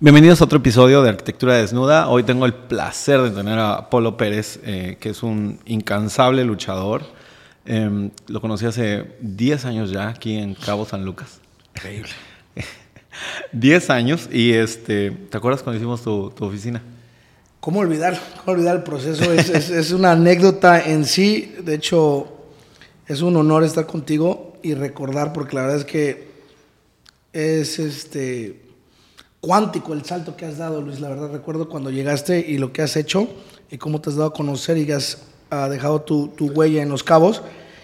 Bienvenidos a otro episodio de Arquitectura Desnuda. Hoy tengo el placer de tener a Polo Pérez, eh, que es un incansable luchador. Em, lo conocí hace 10 años ya aquí en Cabo San Lucas. Increíble. 10 años y este, ¿te acuerdas cuando hicimos tu, tu oficina? ¿Cómo olvidar? ¿Cómo olvidar el proceso? Es, es- es una anécdota en sí. De hecho, es un honor estar contigo y recordar, porque la verdad es que es este cuántico el salto que has dado, Luis. La verdad, recuerdo cuando llegaste y lo que has hecho y cómo te has dado a conocer y has ah, dejado tu, tu huella en los cabos.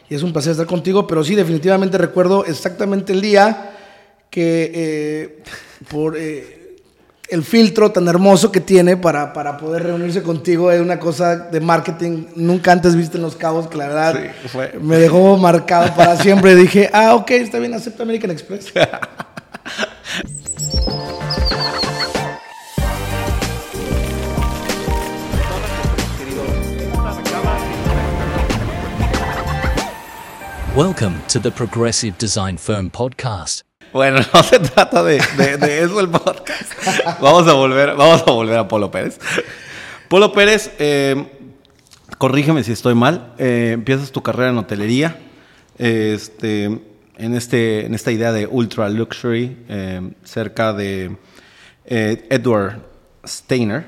Y es un placer estar contigo, pero sí, definitivamente recuerdo exactamente el día que eh, por eh, el filtro tan hermoso que tiene para, para poder reunirse contigo es una cosa de marketing nunca antes viste en los cabos, que la verdad Sí, me dejó marcado para siempre. Dije, ah, ok, está bien, acepto American Express. Welcome to the Progressive Design Firm podcast. Bueno, no se trata de, de- de eso el podcast. Vamos a volver, vamos a volver a Polo Pérez. Polo Pérez, eh, corrígeme si estoy mal. eh, empiezas tu carrera en hotelería, este, en, este, en esta idea de ultra luxury, eh, cerca de eh, Edward Steiner,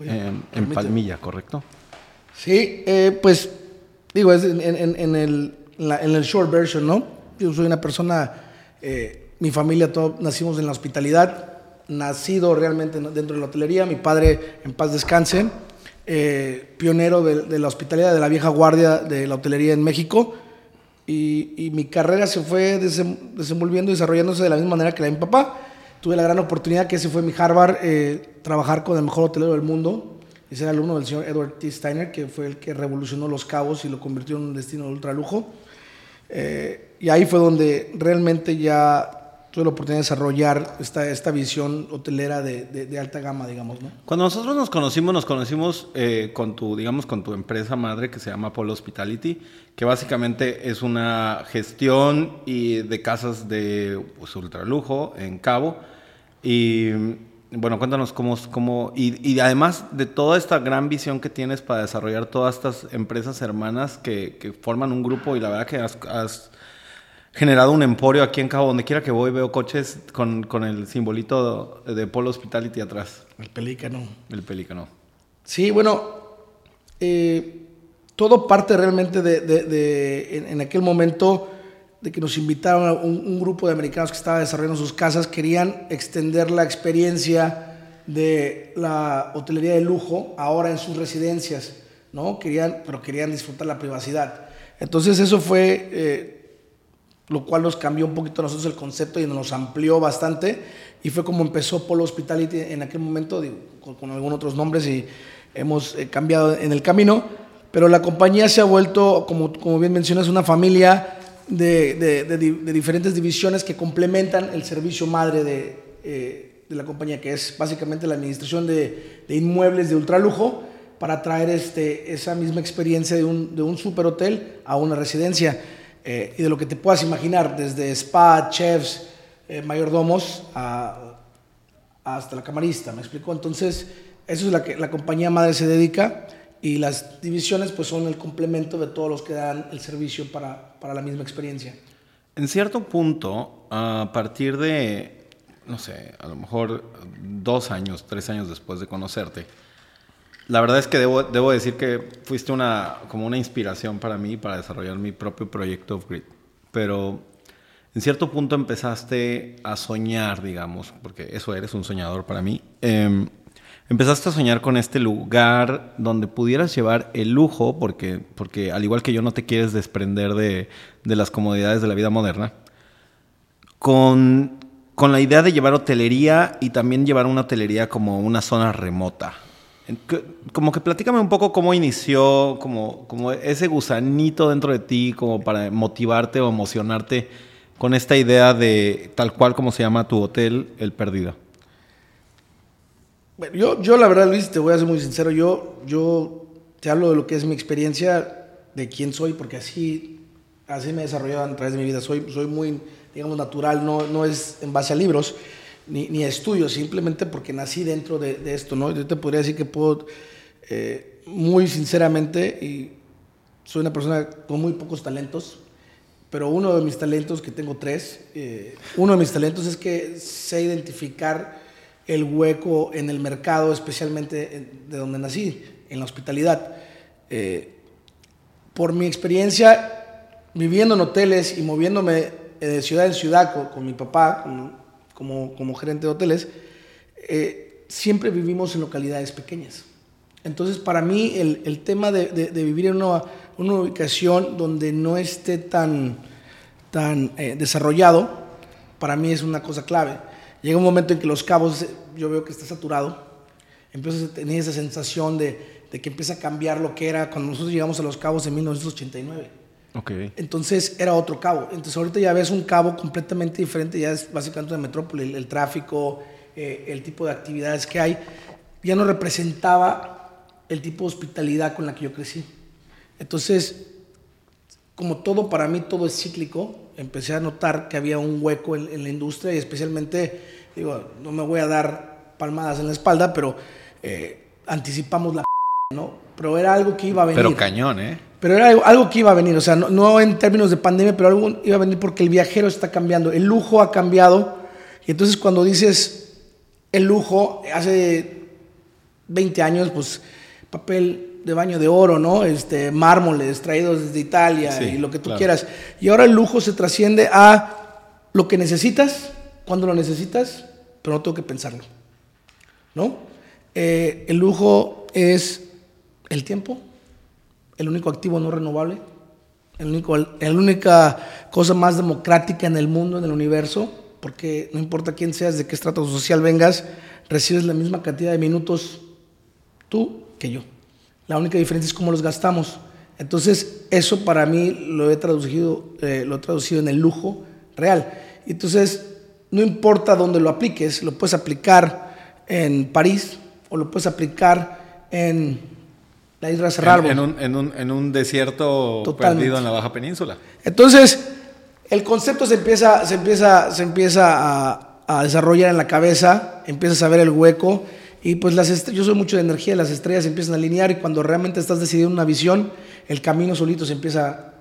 eh, en. Palmilla, ¿correcto? Sí, eh, pues digo, es en, en- en el, la- en el short version, ¿no? Yo soy una persona, eh, mi familia, todos nacimos en la hospitalidad, nacido realmente en- dentro de la hotelería, mi padre, en paz descanse, eh, pionero de, de la hospitalidad, de la vieja guardia de la hotelería en México, y, y mi carrera se fue desem- desenvolviendo y desarrollándose de la misma manera que la de mi papá. Tuve la gran oportunidad, que ese fue mi Harvard, eh, trabajar con el mejor hotelero del mundo, y ser alumno del señor Edward T. Steiner, que fue el que revolucionó Los Cabos y lo convirtió en un destino de ultralujo. Eh, y ahí fue donde realmente ya tuve la oportunidad de desarrollar esta, esta visión hotelera de, de- alta gama, digamos, ¿no? Cuando nosotros nos conocimos, nos conocimos eh, con tu, digamos, con tu empresa madre que se llama Polo Hospitality, que básicamente es una gestión y de casas de pues, ultralujo en Cabo. Bueno, cuéntanos cómo, cómo y, y además de toda esta gran visión que tienes para desarrollar todas estas empresas hermanas que, que forman un grupo y la verdad que has, has generado un emporio aquí en Cabo, donde quiera que voy veo coches con, con el simbolito de Polo Hospitality atrás. El pelícano. El pelícano. Sí, bueno, eh, todo parte realmente de, de- de- en, en aquel momento de que nos invitaron un, un grupo de americanos que estaba desarrollando sus casas, querían extender la experiencia de la hotelería de lujo ahora en sus residencias, ¿no? Querían, pero querían disfrutar la privacidad. Entonces eso fue eh, lo cual nos cambió un poquito a nosotros el concepto y nos amplió bastante. Y fue como empezó Polo Hospitality en aquel momento, digo, con, con algunos otros nombres y hemos eh, cambiado en el camino. Pero la compañía se ha vuelto, como, como bien mencionas, una familia de, de- de de diferentes divisiones que complementan el servicio madre de, eh, de la compañía, que es básicamente la administración de, inmuebles de ultralujo para traer este, esa misma experiencia de un, de un superhotel a una residencia. Eh, y de lo que te puedas imaginar, desde spa, chefs, eh, mayordomos, hasta la camarista, ¿me explico? Entonces, eso es la que la compañía madre se dedica y las divisiones pues son el complemento de todos los que dan el servicio para, para la misma experiencia. En cierto punto, a partir de, no sé, a lo mejor dos años, tres años después de conocerte, la verdad es que debo, debo decir que fuiste una, como una inspiración para mí para desarrollar mi propio proyecto Off-Grid. Pero en cierto punto empezaste a soñar, digamos, porque eso eres un soñador para mí. em, empezaste a soñar con este lugar donde pudieras llevar el lujo, porque, porque al igual que yo no te quieres desprender de, de las comodidades de la vida moderna, con, con la idea de llevar hotelería y también llevar una hotelería como una zona remota. Como que platícame un poco cómo inició, como, como ese gusanito dentro de ti, como para motivarte o emocionarte con esta idea de tal cual como se llama tu hotel, El Perdido. Bueno, yo, yo la verdad, Luis, te voy a ser muy sincero, yo, yo te hablo de lo que es mi experiencia, de quién soy, porque así, así me he desarrollado a través de mi vida. Soy, soy muy, digamos, natural, no, no es en base a libros. ni, ni estudio, simplemente porque nací dentro de, de, esto, ¿no? Yo te podría decir que puedo, eh, muy sinceramente, y soy una persona con muy pocos talentos, pero uno de mis talentos, que tengo tres, eh, uno de mis talentos es que sé identificar el hueco en el mercado, especialmente de donde nací, en la hospitalidad. Eh, por mi experiencia viviendo en hoteles y moviéndome de ciudad en ciudad con, mi papá, como, gerente de hoteles, eh, siempre vivimos en localidades pequeñas. Entonces, para mí, el, tema de, vivir en una, ubicación donde no esté tan, eh, desarrollado, para mí es una cosa clave. Llega un momento en que los cabos, yo veo que está saturado, empiezas a tener esa sensación de, de que empieza a cambiar lo que era cuando nosotros llegamos a los cabos en 1989. Okay. Entonces era otro cabo. Entonces ahorita ya ves un cabo completamente diferente, ya es básicamente una metrópoli, el, el tráfico, eh, el tipo de actividades que hay, ya no representaba el tipo de hospitalidad con la que yo crecí. Entonces, como todo para mí, todo es cíclico, empecé a notar que había un hueco en, en la industria y especialmente, digo, no me voy a dar palmadas en la espalda, pero eh, anticipamos la ¿no? Pero era algo que iba a venir. Pero cañón, ¿eh? Pero era algo, algo que iba a venir, o sea, no, no, en términos de pandemia, pero algo iba a venir porque el viajero está cambiando, el lujo ha cambiado. Y entonces cuando dices el lujo, hace 20 años, pues papel de baño de oro, ¿no? Este, mármoles traídos desde Italia sí, y lo que tú claro. quieras. Y ahora el lujo se trasciende a lo que necesitas, cuando lo necesitas, pero no tengo que pensarlo, ¿no? Eh, el lujo es el tiempo, el único activo no renovable, el único, la única cosa más democrática en el mundo, en el universo, porque no importa quién seas, de qué estrato social vengas, recibes la misma cantidad de minutos tú que yo. La única diferencia es cómo los gastamos. Entonces, eso para mí lo he traducido, eh, lo he traducido en el lujo real. Entonces, no importa dónde lo apliques, lo puedes aplicar en París o lo puedes aplicar en la isla Cerralbo. En, en, un, en, un, en un, desierto Totalmente. perdido en la Baja Península. Entonces, el concepto se empieza, se empieza, se empieza a, a, desarrollar en la cabeza, empiezas a ver el hueco y pues las yo soy mucho de energía, las estrellas se empiezan a alinear y cuando realmente estás decidiendo una visión, el camino solito se empieza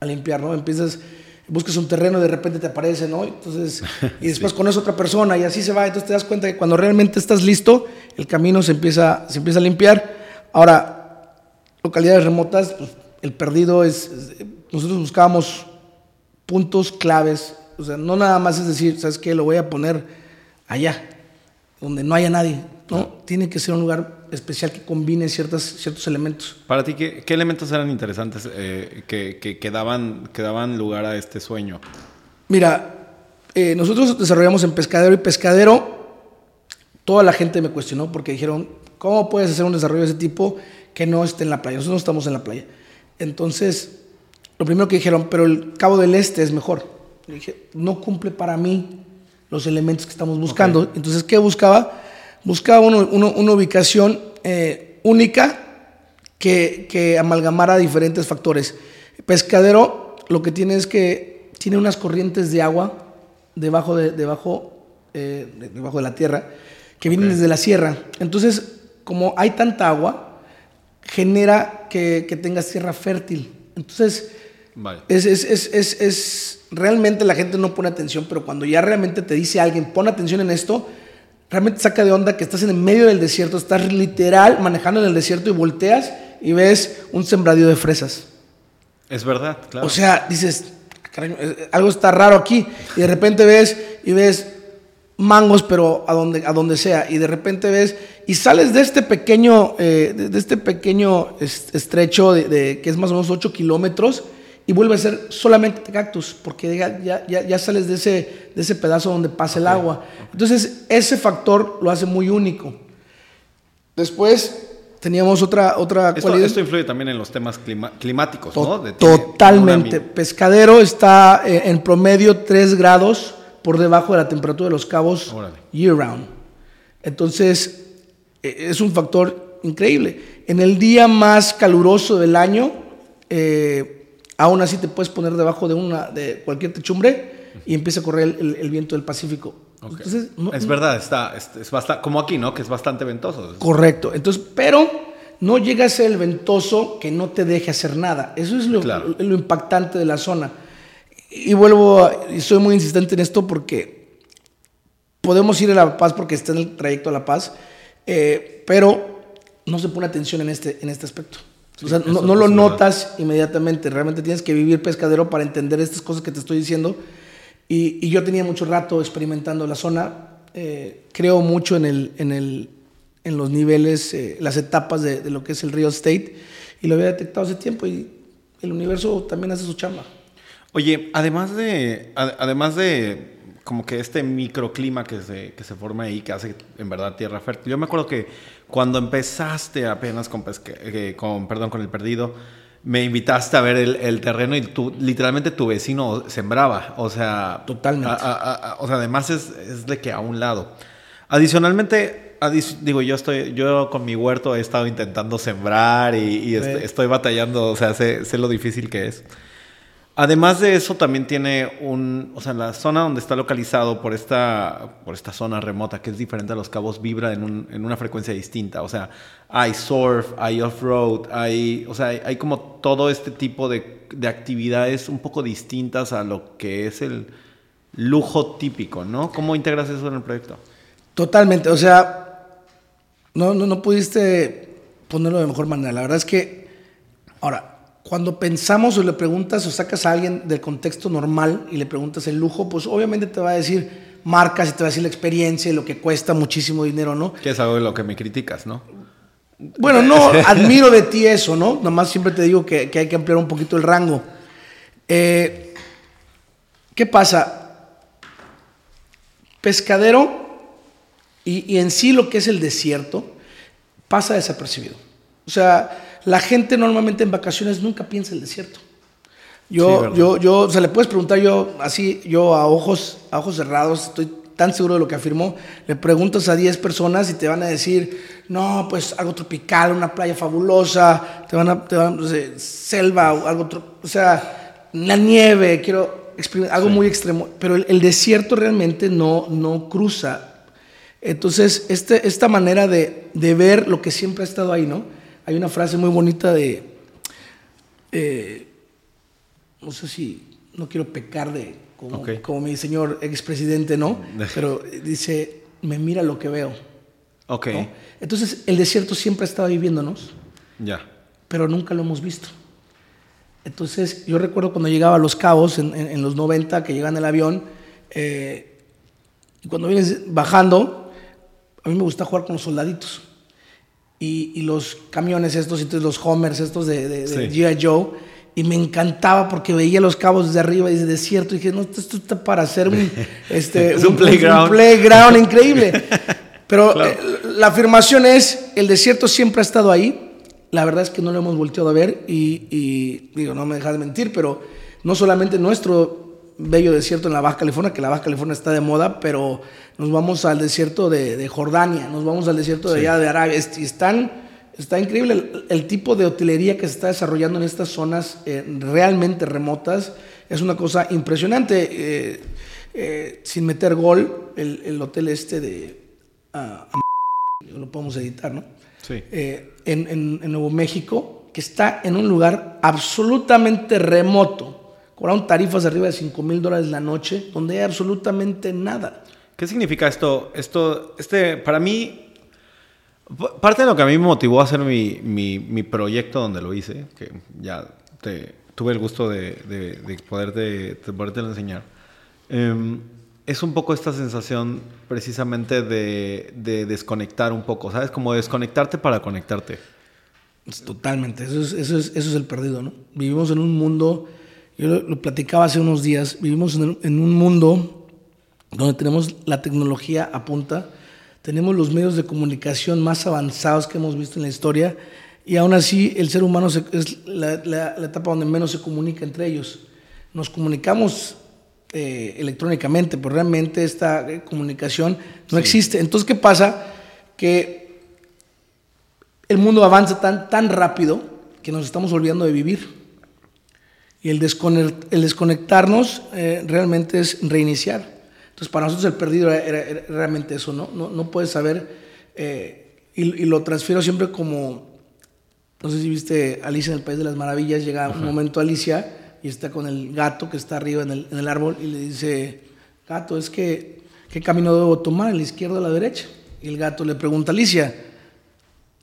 a limpiar, ¿no? Empiezas, buscas un terreno y de repente te aparece, ¿no? Entonces, y después sí. conoces otra persona y así se va, entonces te das cuenta que cuando realmente estás listo, el camino se empieza, se empieza a limpiar. Ahora, localidades remotas, pues, el perdido es, es, nosotros buscábamos puntos claves, o sea, no nada más es decir, ¿sabes qué? Lo voy a poner allá, donde no haya nadie, ¿no? Tiene que ser un lugar especial que combine ciertas, ciertos elementos. Para ti, ¿qué, qué elementos eran interesantes eh, que, que, que, daban, que daban lugar a este sueño? Mira, eh, nosotros desarrollamos en Pescadero y Pescadero, toda la gente me cuestionó porque dijeron, ¿cómo puedes hacer un desarrollo de ese tipo que no esté en la playa. Nosotros no estamos en la playa. Entonces, lo primero que dijeron, pero el Cabo del Este es mejor. Yo dije, no cumple para mí los elementos que estamos buscando. Okay. Entonces, ¿qué buscaba? Buscaba uno, uno, una ubicación eh, única que, que, amalgamara diferentes factores. Pescadero lo que tiene es que tiene unas corrientes de agua debajo de, debajo, eh, debajo de la tierra que vienen okay. desde la sierra. Entonces, como hay tanta agua, genera que, que tengas tierra fértil. Entonces, vale. es, es, es, es, realmente la gente no pone atención, pero cuando ya realmente te dice alguien, pon atención en esto, realmente saca de onda que estás en el medio del desierto, estás literal manejando en el desierto y volteas y ves un sembradío de fresas. Es verdad, claro. O sea, dices, carajo, algo está raro aquí, y de repente ves y ves mangos, pero a donde, a donde sea, y de repente ves, y sales de este pequeño, eh, de, este pequeño estrecho de, de, que es más o menos 8 kilómetros, y vuelve a ser solamente cactus, porque ya, ya, ya sales de ese, de ese pedazo donde pasa okay. el agua. Entonces, ese factor lo hace muy único. Después, teníamos otra, otra esto, cualidad. Esto influye también en los temas clima, climáticos, to ¿no? De, totalmente. Pescadero está eh, en promedio 3 grados por debajo de la temperatura de los cabos Órale. year round. Entonces, e, es un factor increíble. En el día más caluroso del año, eh, aún así te puedes poner debajo de, una, de cualquier techumbre y empieza a correr el, el, el viento del Pacífico. Ok. Entonces, no- es verdad, está, es, es bastante, como aquí, ¿no? Que es bastante ventoso. Correcto. Entonces, pero no llega a ser el ventoso que no te deje hacer nada. Eso es lo, Claro. lo impactante de la zona. Y vuelvo, a- y soy muy insistente en esto porque podemos ir a La Paz porque está en el trayecto a La Paz, eh, pero no se pone atención en este, en este aspecto. O sea, no, lo verdad. notas inmediatamente. Realmente tienes que vivir pescadero para entender estas cosas que te estoy diciendo. Y, y yo tenía mucho rato experimentando la zona. Eh, creo mucho en, el, en, el, en los niveles, eh, las etapas de, de lo que es el real estate. Y lo había detectado hace tiempo. Y el universo también hace su chamba. Oye, además de, ad- además de como que este microclima que se, que se forma ahí, que hace en verdad tierra fértil. Yo me acuerdo que cuando empezaste apenas con, pesque- eh, con, perdón, con el perdido, me invitaste a ver el, el terreno y tú, literalmente tu vecino sembraba. O sea, Totalmente. a- a- a- o sea, además es, es de que a un lado. Adicionalmente, adic- digo, yo estoy, yo con mi huerto he estado intentando sembrar y, y est- Sí. estoy batallando, o sea, sé, sé lo difícil que es. Además de eso, también tiene un, o sea, la zona donde está localizado por esta, por esta zona remota, que es diferente a los cabos, vibra en, un- en una frecuencia distinta. O sea, hay surf, hay off-road, hay, o sea, hay, como todo este tipo de, de actividades un poco distintas a lo que es el lujo típico, ¿no? ¿Cómo integras eso en el proyecto? Totalmente, o sea, no, no, no pudiste ponerlo de mejor manera. La verdad es que, ahora, cuando pensamos o le preguntas o sacas a alguien del contexto normal y le preguntas el lujo, pues obviamente te va a decir marcas y te va a decir la experiencia y lo que cuesta muchísimo dinero, ¿no? Que es algo de lo que me criticas, ¿no? Bueno, no admiro de ti eso, ¿no? Nomás siempre te digo que, que hay que ampliar un poquito el rango. Eh, ¿Qué pasa? Pescadero y, y en sí lo que es el desierto pasa desapercibido. O sea, la gente normalmente en vacaciones nunca piensa el desierto. Yo, yo, yo, o sea, le puedes preguntar yo así, yo a ojos, a ojos cerrados, estoy tan seguro de lo que afirmó, le preguntas a 10 personas y te van a decir, no, pues algo tropical, una playa fabulosa, te van a, te van, no sé, selva o algo, o sea, la nieve, quiero experimentar algo muy extremo, pero el, el desierto realmente no, no cruza. Entonces, este, esta manera de, de ver lo que siempre ha estado ahí, ¿no? Hay una frase muy bonita de, eh, no sé si, no quiero pecar de, como, mi señor expresidente, ¿no? Pero dice, me mira lo que veo. Ok, ¿no? Entonces, el desierto siempre ha estado ahí viéndonos, ya. pero nunca lo hemos visto. Entonces, yo recuerdo cuando llegaba a Los Cabos en, en- en los 90, que llegan el avión, eh, y cuando vienes bajando, a mí me gusta jugar con los soldaditos. Y, y los camiones estos, entonces los Homers estos de, de, de Sí. G.I. Joe, y me encantaba porque veía los cabos desde arriba y desde desierto, y dije, no, esto, esto está para hacer un, este, Es un playground. playground increíble. Pero Claro. eh, la afirmación es, el desierto siempre ha estado ahí, la verdad es que no lo hemos volteado a ver y, y, digo, no me dejas de mentir, pero no solamente nuestro bello desierto en la Baja California, que la Baja California está de moda, pero nos vamos al desierto de, de Jordania, nos vamos al desierto de Sí. allá de Arabia, están, está increíble el, el tipo de hotelería que se está desarrollando en estas zonas eh, realmente remotas, es una cosa impresionante, eh, eh, sin meter gol, el, el hotel este de... ah, lo podemos editar, ¿no? Sí. en, en- en Nuevo México, que está en un lugar absolutamente remoto. Cobraron tarifas de arriba de 5 mil dólares la noche, donde hay absolutamente nada. ¿Qué significa esto? Esto, este, para mí, parte de lo que a mí me motivó a hacer mi, mi, mi proyecto donde lo hice, que ya te, tuve el gusto de, de, de poderte, de podértelo enseñar, em, es un poco esta sensación precisamente de, de desconectar un poco, ¿sabes? Como desconectarte para conectarte. Totalmente, eso es, eso, es, eso es el perdido, ¿no? Vivimos en un mundo, yo lo, lo platicaba hace unos días, vivimos en, en un mundo donde tenemos la tecnología a punta, tenemos los medios de comunicación más avanzados que hemos visto en la historia y aún así el ser humano se- es la, la- la etapa donde menos se comunica entre ellos. Nos comunicamos eh, electrónicamente, pero realmente esta eh, comunicación no existe. Entonces, ¿qué pasa? Que el mundo avanza tan, tan rápido que nos estamos olvidando de vivir. Y el, desconect- el desconectarnos eh, realmente es reiniciar. Entonces, para nosotros el perdido era, era- era realmente eso, ¿no? No, no puedes saber, eh, y, y lo transfiero siempre como, no sé si viste Alicia en el País de las Maravillas, llega un momento Alicia y está con el gato que está arriba en el, en el árbol y le dice, gato, es que, ¿qué camino debo tomar? ¿A la izquierda o la derecha? Y el gato le pregunta a Alicia,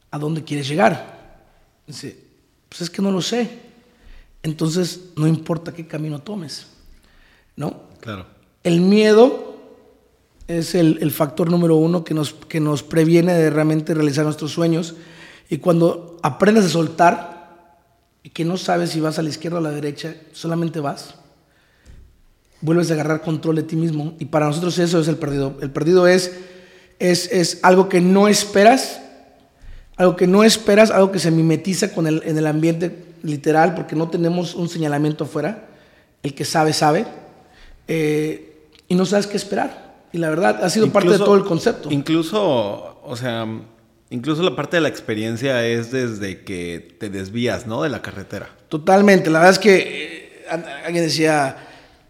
¿a dónde quieres llegar? Dice, pues es que no lo sé. Entonces, no importa qué camino tomes, ¿no? Claro. El miedo es el, el factor número uno que nos, que nos previene de realmente realizar nuestros sueños. Y cuando aprendes a soltar y que no sabes si vas a la izquierda o a la derecha, solamente vas, vuelves a agarrar control de ti mismo. Y para nosotros eso es el perdido. El perdido es, es, es algo que no esperas, algo que no esperas, algo que se mimetiza con el, en el ambiente literal, porque no tenemos un señalamiento afuera. El que sabe, sabe. Eh, y no sabes qué esperar. Y la verdad, ha sido parte de todo el concepto. Incluso, o sea, incluso la parte de la experiencia es desde que te desvías, ¿no? De la carretera. Totalmente. La verdad es que eh, alguien decía,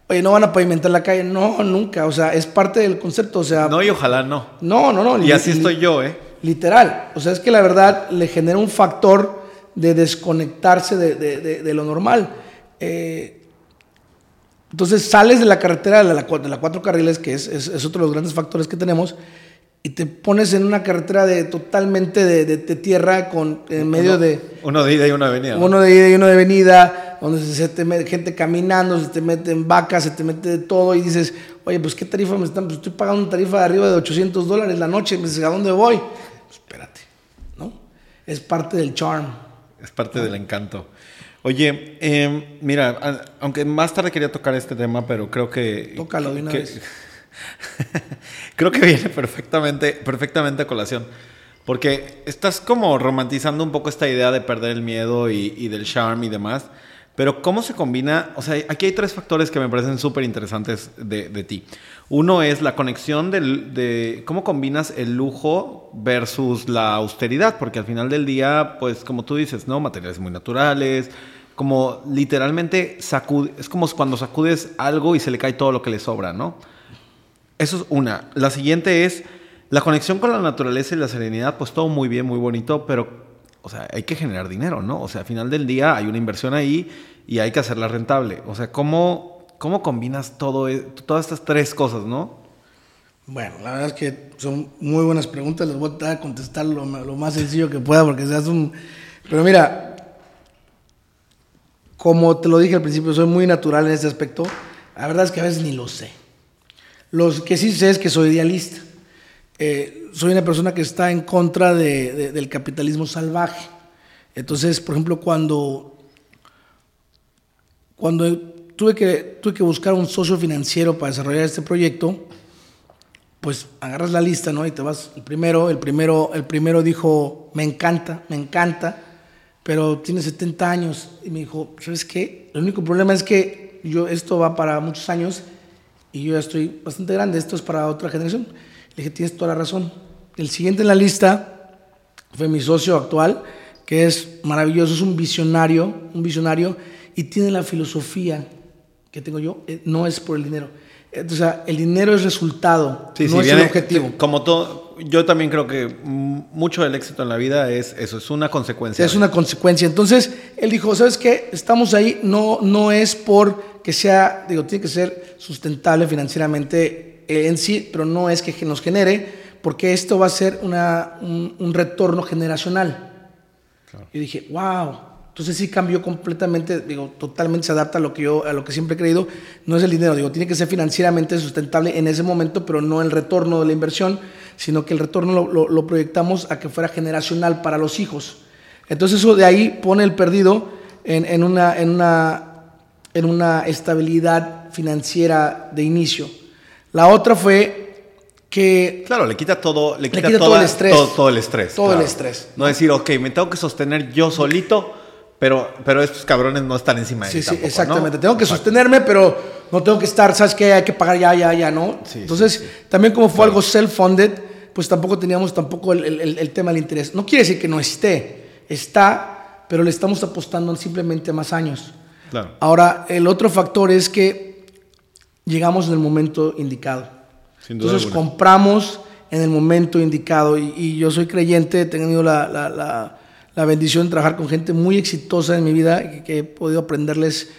oye, no van a pavimentar la calle. No, nunca. O sea, es parte del concepto. O sea, No, y ojalá no. no, no. no Y así estoy yo, ¿eh? Literal. O sea, es que la verdad le genera un factor de desconectarse de, de- de- de lo normal. Eh, entonces sales de la carretera de la, de la cuatro carriles, que es, es- es otro de los grandes factores que tenemos, y te pones en una carretera de totalmente de, de- de tierra con en medio de Uno de ida y uno de venida. ¿no? uno de ida y uno de venida, donde se te mete gente caminando, se te meten vacas, se te mete de todo y dices, oye, pues qué tarifa me están, pues estoy pagando una tarifa de arriba de 800 dólares la noche, me dices, ¿a dónde voy? Pues espérate, ¿no? Es parte del charm. Es parte del encanto. Oye, eh, mira, aunque más tarde quería tocar este tema, pero creo que... Tócalo de una que- vez. creo que viene perfectamente, perfectamente a colación. Porque estás como romantizando un poco esta idea de perder el miedo y, y del charm y demás. Pero ¿cómo se combina? O sea, aquí hay tres factores que me parecen súper interesantes de, de ti. Uno es la conexión del- de cómo combinas el lujo versus la austeridad, porque al final del día, pues como tú dices, ¿no? Materiales muy naturales, como literalmente sacude, es como cuando sacudes algo y se le cae todo lo que le sobra, ¿no? Eso es una. La siguiente es la conexión con la naturaleza y la serenidad, pues todo muy bien, muy bonito, pero, o sea, hay que generar dinero, ¿no? O sea, al final del día hay una inversión ahí y hay que hacerla rentable. O sea, ¿cómo, cómo combinas todo, e- todas estas tres cosas, no? Bueno, la verdad es que son muy buenas preguntas, les voy a contestar lo, lo más sencillo que pueda porque se hace un... Pero mira, como te lo dije al principio, soy muy natural en este aspecto. La verdad es que a veces ni lo sé. Lo que sí sé es que soy idealista. Eh, soy una persona que está en contra de- de- del capitalismo salvaje. Entonces, por ejemplo, cuando, cuando tuve que, tuve que buscar un socio financiero para desarrollar este proyecto, pues agarras la lista, ¿no? Y te vas el primero, el primero, el primero dijo, me encanta, me encanta, pero tiene 70 años. Y me dijo, ¿sabes qué? El único problema es que yo, esto va para muchos años y yo ya estoy bastante grande, esto es para otra generación. Le dije, tienes toda la razón. El siguiente en la lista fue mi socio actual, que es maravilloso, es un visionario, un visionario, y tiene la filosofía que tengo yo, eh, no es por el dinero. Eh, O sea, el dinero es resultado, no es el objetivo. Como todo, yo también creo que mucho del éxito en la vida es eso, es una consecuencia. Es una consecuencia. Entonces, él dijo, ¿sabes qué? Estamos ahí, no, no es por que sea, digo, tiene que ser sustentable financieramente en sí, pero no es que nos genere, porque esto va a ser una, un, un retorno generacional. Yo dije, wow. Entonces sí cambió completamente, digo, totalmente se adapta a lo que yo, a lo que siempre he creído. No es el dinero, digo, tiene que ser financieramente sustentable en ese momento, pero no el retorno de la inversión, sino que el retorno lo, lo- lo proyectamos a que fuera generacional para los hijos. Entonces eso de ahí pone el perdido en, en una, en, una, en una estabilidad financiera de inicio. La otra fue que Claro, le quita todo, le quita, quita todo toda- el estrés. Todo, todo el estrés. Todo el claro. estrés. No decir, ok, me tengo que sostener yo solito, pero, pero estos cabrones no están encima de Sí, mí sí, tampoco, exactamente. ¿no? Tengo que Exacto. sostenerme, pero no tengo que estar, ¿sabes qué? Hay que pagar ya, ya, ya, ¿no? Sí, Entonces, sí, también como fue algo self-funded, pues tampoco teníamos tampoco el, el- el tema del interés. No quiere decir que no esté, está, pero le estamos apostando simplemente a más años. Claro. Ahora, el otro factor es que llegamos en el momento indicado. Sin duda Entonces alguna. compramos en el momento indicado y, y yo soy creyente, he tenido la, la- la- la bendición de trabajar con gente muy exitosa en mi vida que, he podido aprenderles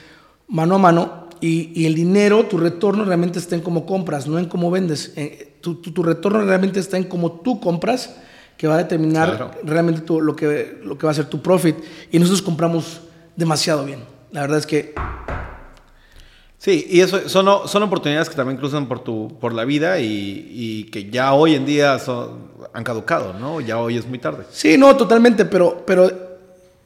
mano a mano y, y el dinero, tu retorno realmente está en cómo compras, no en cómo vendes. Eh, tu, tu- tu retorno realmente está en cómo tú compras que va a determinar Claro. realmente tu- lo, que, lo que va a ser tu profit y nosotros compramos demasiado bien. La verdad es que Sí, y eso son, son oportunidades que también cruzan por tu por la vida y, y que ya hoy en día son- han caducado, ¿no? Ya hoy es muy tarde. Sí, no, totalmente, pero, pero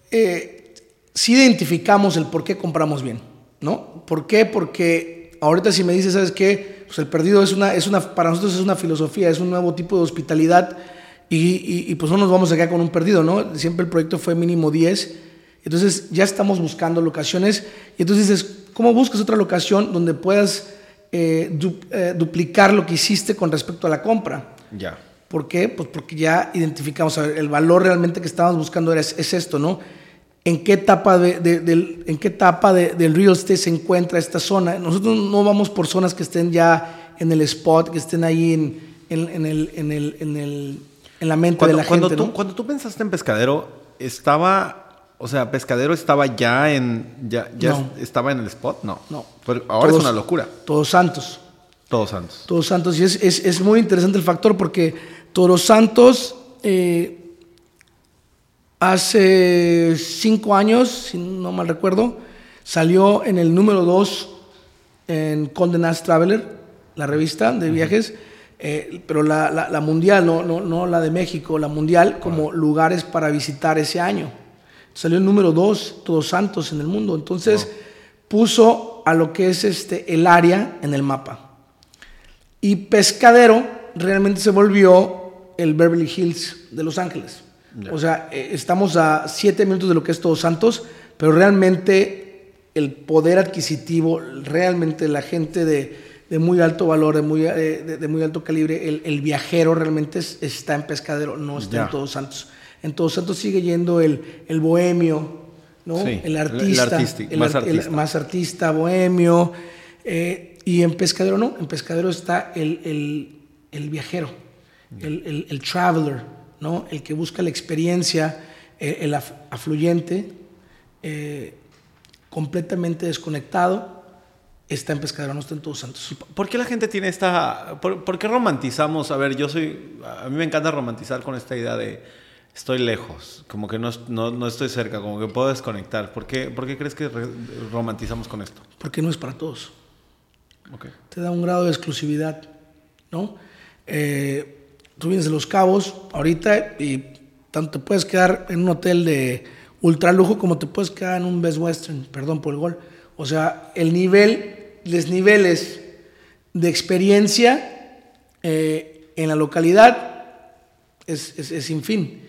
eh, sí identificamos el por qué compramos bien, ¿no? ¿Por qué? Porque ahorita si me dices, ¿sabes qué? Pues el perdido es una, es una, para nosotros es una filosofía, es un nuevo tipo de hospitalidad y, y- y, pues no nos vamos a quedar con un perdido, ¿no? Siempre el proyecto fue mínimo 10, entonces ya estamos buscando locaciones y entonces dices, ¿cómo buscas otra locación donde puedas eh, du- eh, duplicar lo que hiciste con respecto a la compra? Ya. ¿Por qué? Pues porque ya identificamos, ver, el valor realmente que estábamos buscando era, es, es esto, ¿no? ¿En qué etapa, de- en qué etapa de- del real estate se encuentra esta zona? Nosotros no vamos por zonas que estén ya en el spot, que estén ahí en, en- en el, en, el, en, el- en la mente Cuando, de la cuando gente, tú, ¿no? cuando tú pensaste en Pescadero, estaba, o sea, Pescadero estaba ya en, ya, ya No. estaba en el spot, no. No. Pero ahora Todos- es una locura. Todos Santos. Todos santos. Todos Santos. Y es, es- es muy interesante el factor porque Todos Santos eh, hace cinco años, si no mal recuerdo, salió en el número dos en Condé Nast Traveler, la revista de viajes, eh, pero la, la- la mundial, no, no, no la de México, la mundial como lugares para visitar ese año. Salió el número dos, Todos Santos en el mundo. Entonces puso a lo que es este, el área en el mapa. Y Pescadero realmente se volvió el Beverly Hills de Los Ángeles. O sea, eh, estamos a siete minutos de lo que es Todos Santos, pero realmente el poder adquisitivo, realmente la gente de, de muy alto valor, de muy, eh, de, de muy alto calibre, el, el viajero realmente es- está en Pescadero, no está en Todos Santos. En Todos Santos sigue yendo el, el bohemio, ¿no? Sí, el artista, el más ar- el- artista. más artista, bohemio. eh, y en Pescadero no, en Pescadero está el, viajero, el, el- el traveler, ¿no? el que busca la experiencia, eh, el af- afluyente, eh, completamente desconectado, está en Pescadero, no está en Todos Santos. ¿Por qué la gente tiene esta... Por, por qué romantizamos? A ver, yo soy... A mí me encanta romantizar con esta idea de... Estoy lejos, como que no, no, no estoy cerca, como que puedo desconectar. ¿Por qué, por qué crees que romantizamos con esto? Porque no es para todos. Ok. te da un grado de exclusividad, ¿no? Eh, tú vienes de Los Cabos ahorita y tanto te puedes quedar en un hotel de ultra lujo como te puedes quedar en un Best Western, perdón por el gol. O sea, el nivel, los niveles de experiencia eh, en la localidad es, es- es sin fin.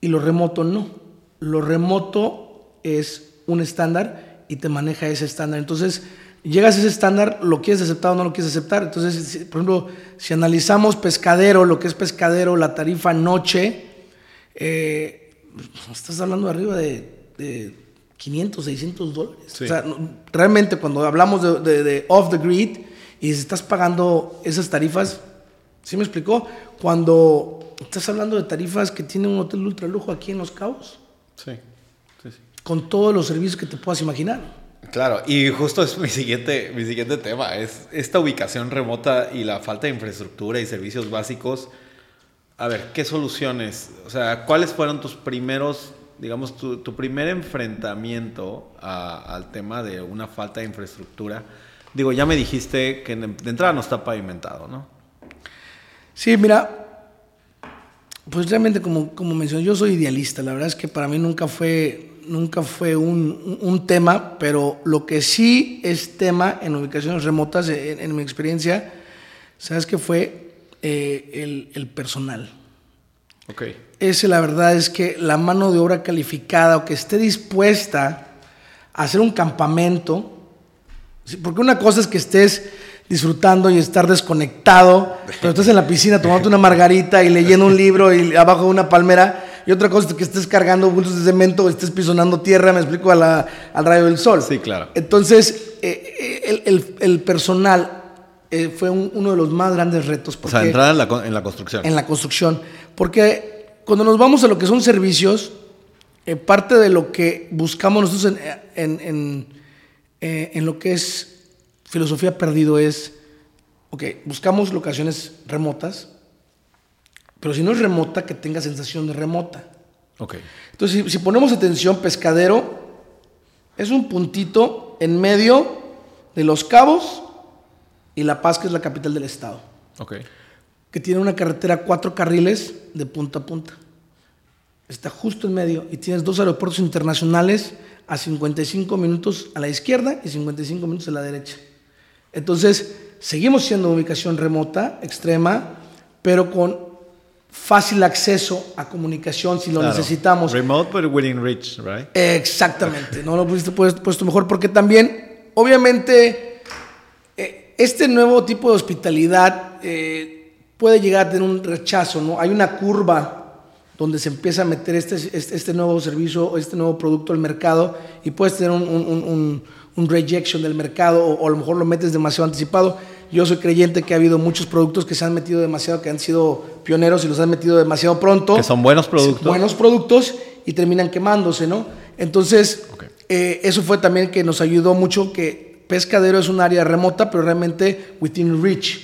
Y lo remoto no. Lo remoto es un estándar y te maneja ese estándar. Entonces, llegas a ese estándar, lo quieres aceptar o no lo quieres aceptar. Entonces, por ejemplo, si analizamos pescadero, lo que es pescadero, la tarifa noche, eh, estás hablando arriba de, de 500, 600 dólares. Sí. O sea, realmente cuando hablamos de, de- de off the grid y si estás pagando esas tarifas, ¿sí me explicó? Cuando estás hablando de tarifas que tiene un hotel ultra lujo aquí en Los Cabos, Sí, sí, sí. con todos los servicios que te puedas imaginar. Claro, y justo es mi siguiente, mi siguiente tema, es esta ubicación remota y la falta de infraestructura y servicios básicos. A ver, ¿qué soluciones? O sea, ¿cuáles fueron tus primeros, digamos, tu, tu primer enfrentamiento a- al tema de una falta de infraestructura? Digo, ya me dijiste que de de entrada no está pavimentado, ¿no? Sí, mira, pues realmente como, como mencioné, yo soy idealista. La verdad es que para mí nunca fue, nunca fue un, un- tema, pero lo que sí es tema en ubicaciones remotas, en, en mi experiencia, ¿sabes qué fue? Eh, el, el personal. Ok. Ese la verdad es que la mano de obra calificada o que esté dispuesta a hacer un campamento, porque una cosa es que estés disfrutando y estar desconectado, pero estás en la piscina tomando una margarita y leyendo un libro y abajo de una palmera, y otra cosa es que estés cargando bultos de cemento o estés pisonando tierra, me explico, a la- al rayo del sol. Sí, claro. Entonces, eh, eh, el, el- el personal eh, fue un- uno de los más grandes retos. O Porque, sea, entrar en la, en la construcción. en la construcción. Porque cuando nos vamos a lo que son servicios, eh, parte de lo que buscamos nosotros en, en- en lo que es filosofía perdido es, ok, buscamos locaciones remotas, pero si no es remota, que tenga sensación de remota. Ok. Entonces, si, si ponemos atención, pescadero es un puntito en medio de Los Cabos y La Paz, que es la capital del estado Ok. que tiene una carretera cuatro carriles de punta a punta. Está justo en medio y tienes dos aeropuertos internacionales a 55 minutos a la izquierda y 55 minutos a la derecha. Entonces, seguimos siendo ubicación remota, extrema, pero con fácil acceso a comunicación si lo Claro. necesitamos. Remote, but within reach, right? Exactamente, no lo pusiste puesto, mejor porque también, obviamente, eh, este nuevo tipo de hospitalidad eh, puede llegar a tener un rechazo, ¿no? Hay una curva donde se empieza a meter este, este, este nuevo servicio este nuevo producto al mercado y puedes tener un, un, un- un- rejection del mercado o, o a lo mejor lo metes demasiado anticipado. Yo soy creyente que ha habido muchos productos que se han metido demasiado, que han sido pioneros y los han metido demasiado pronto Que son buenos productos. buenos productos y terminan quemándose, ¿no? Entonces, eh, eso fue también que nos ayudó mucho, que Pescadero es un área remota, pero realmente within reach.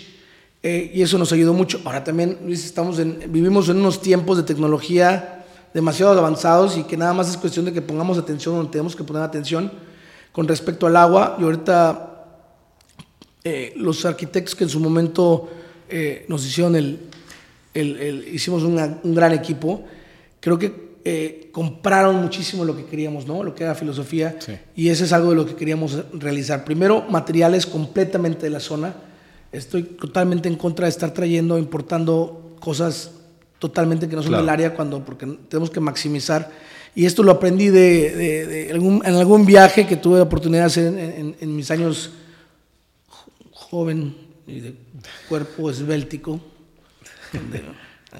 Eh, y eso nos ayudó mucho. Ahora también, Luis, estamos en, vivimos en unos tiempos de tecnología demasiado avanzados y que nada más es cuestión de que pongamos atención donde tenemos que poner atención con respecto al agua. Y ahorita eh, los arquitectos que en su momento eh, nos hicieron el, el- el- hicimos una- un gran equipo, creo que eh, compraron muchísimo lo que queríamos, ¿no? Lo que era filosofía. Sí. Y eso es algo de lo que queríamos realizar. Primero, materiales completamente de la zona. Estoy totalmente en contra de estar trayendo, importando cosas totalmente que no son Claro. del área, cuando, porque tenemos que maximizar. Y esto lo aprendí de, de- de algún, en algún viaje que tuve la oportunidad de hacer en, en- en mis años joven y de cuerpo esbéltico, de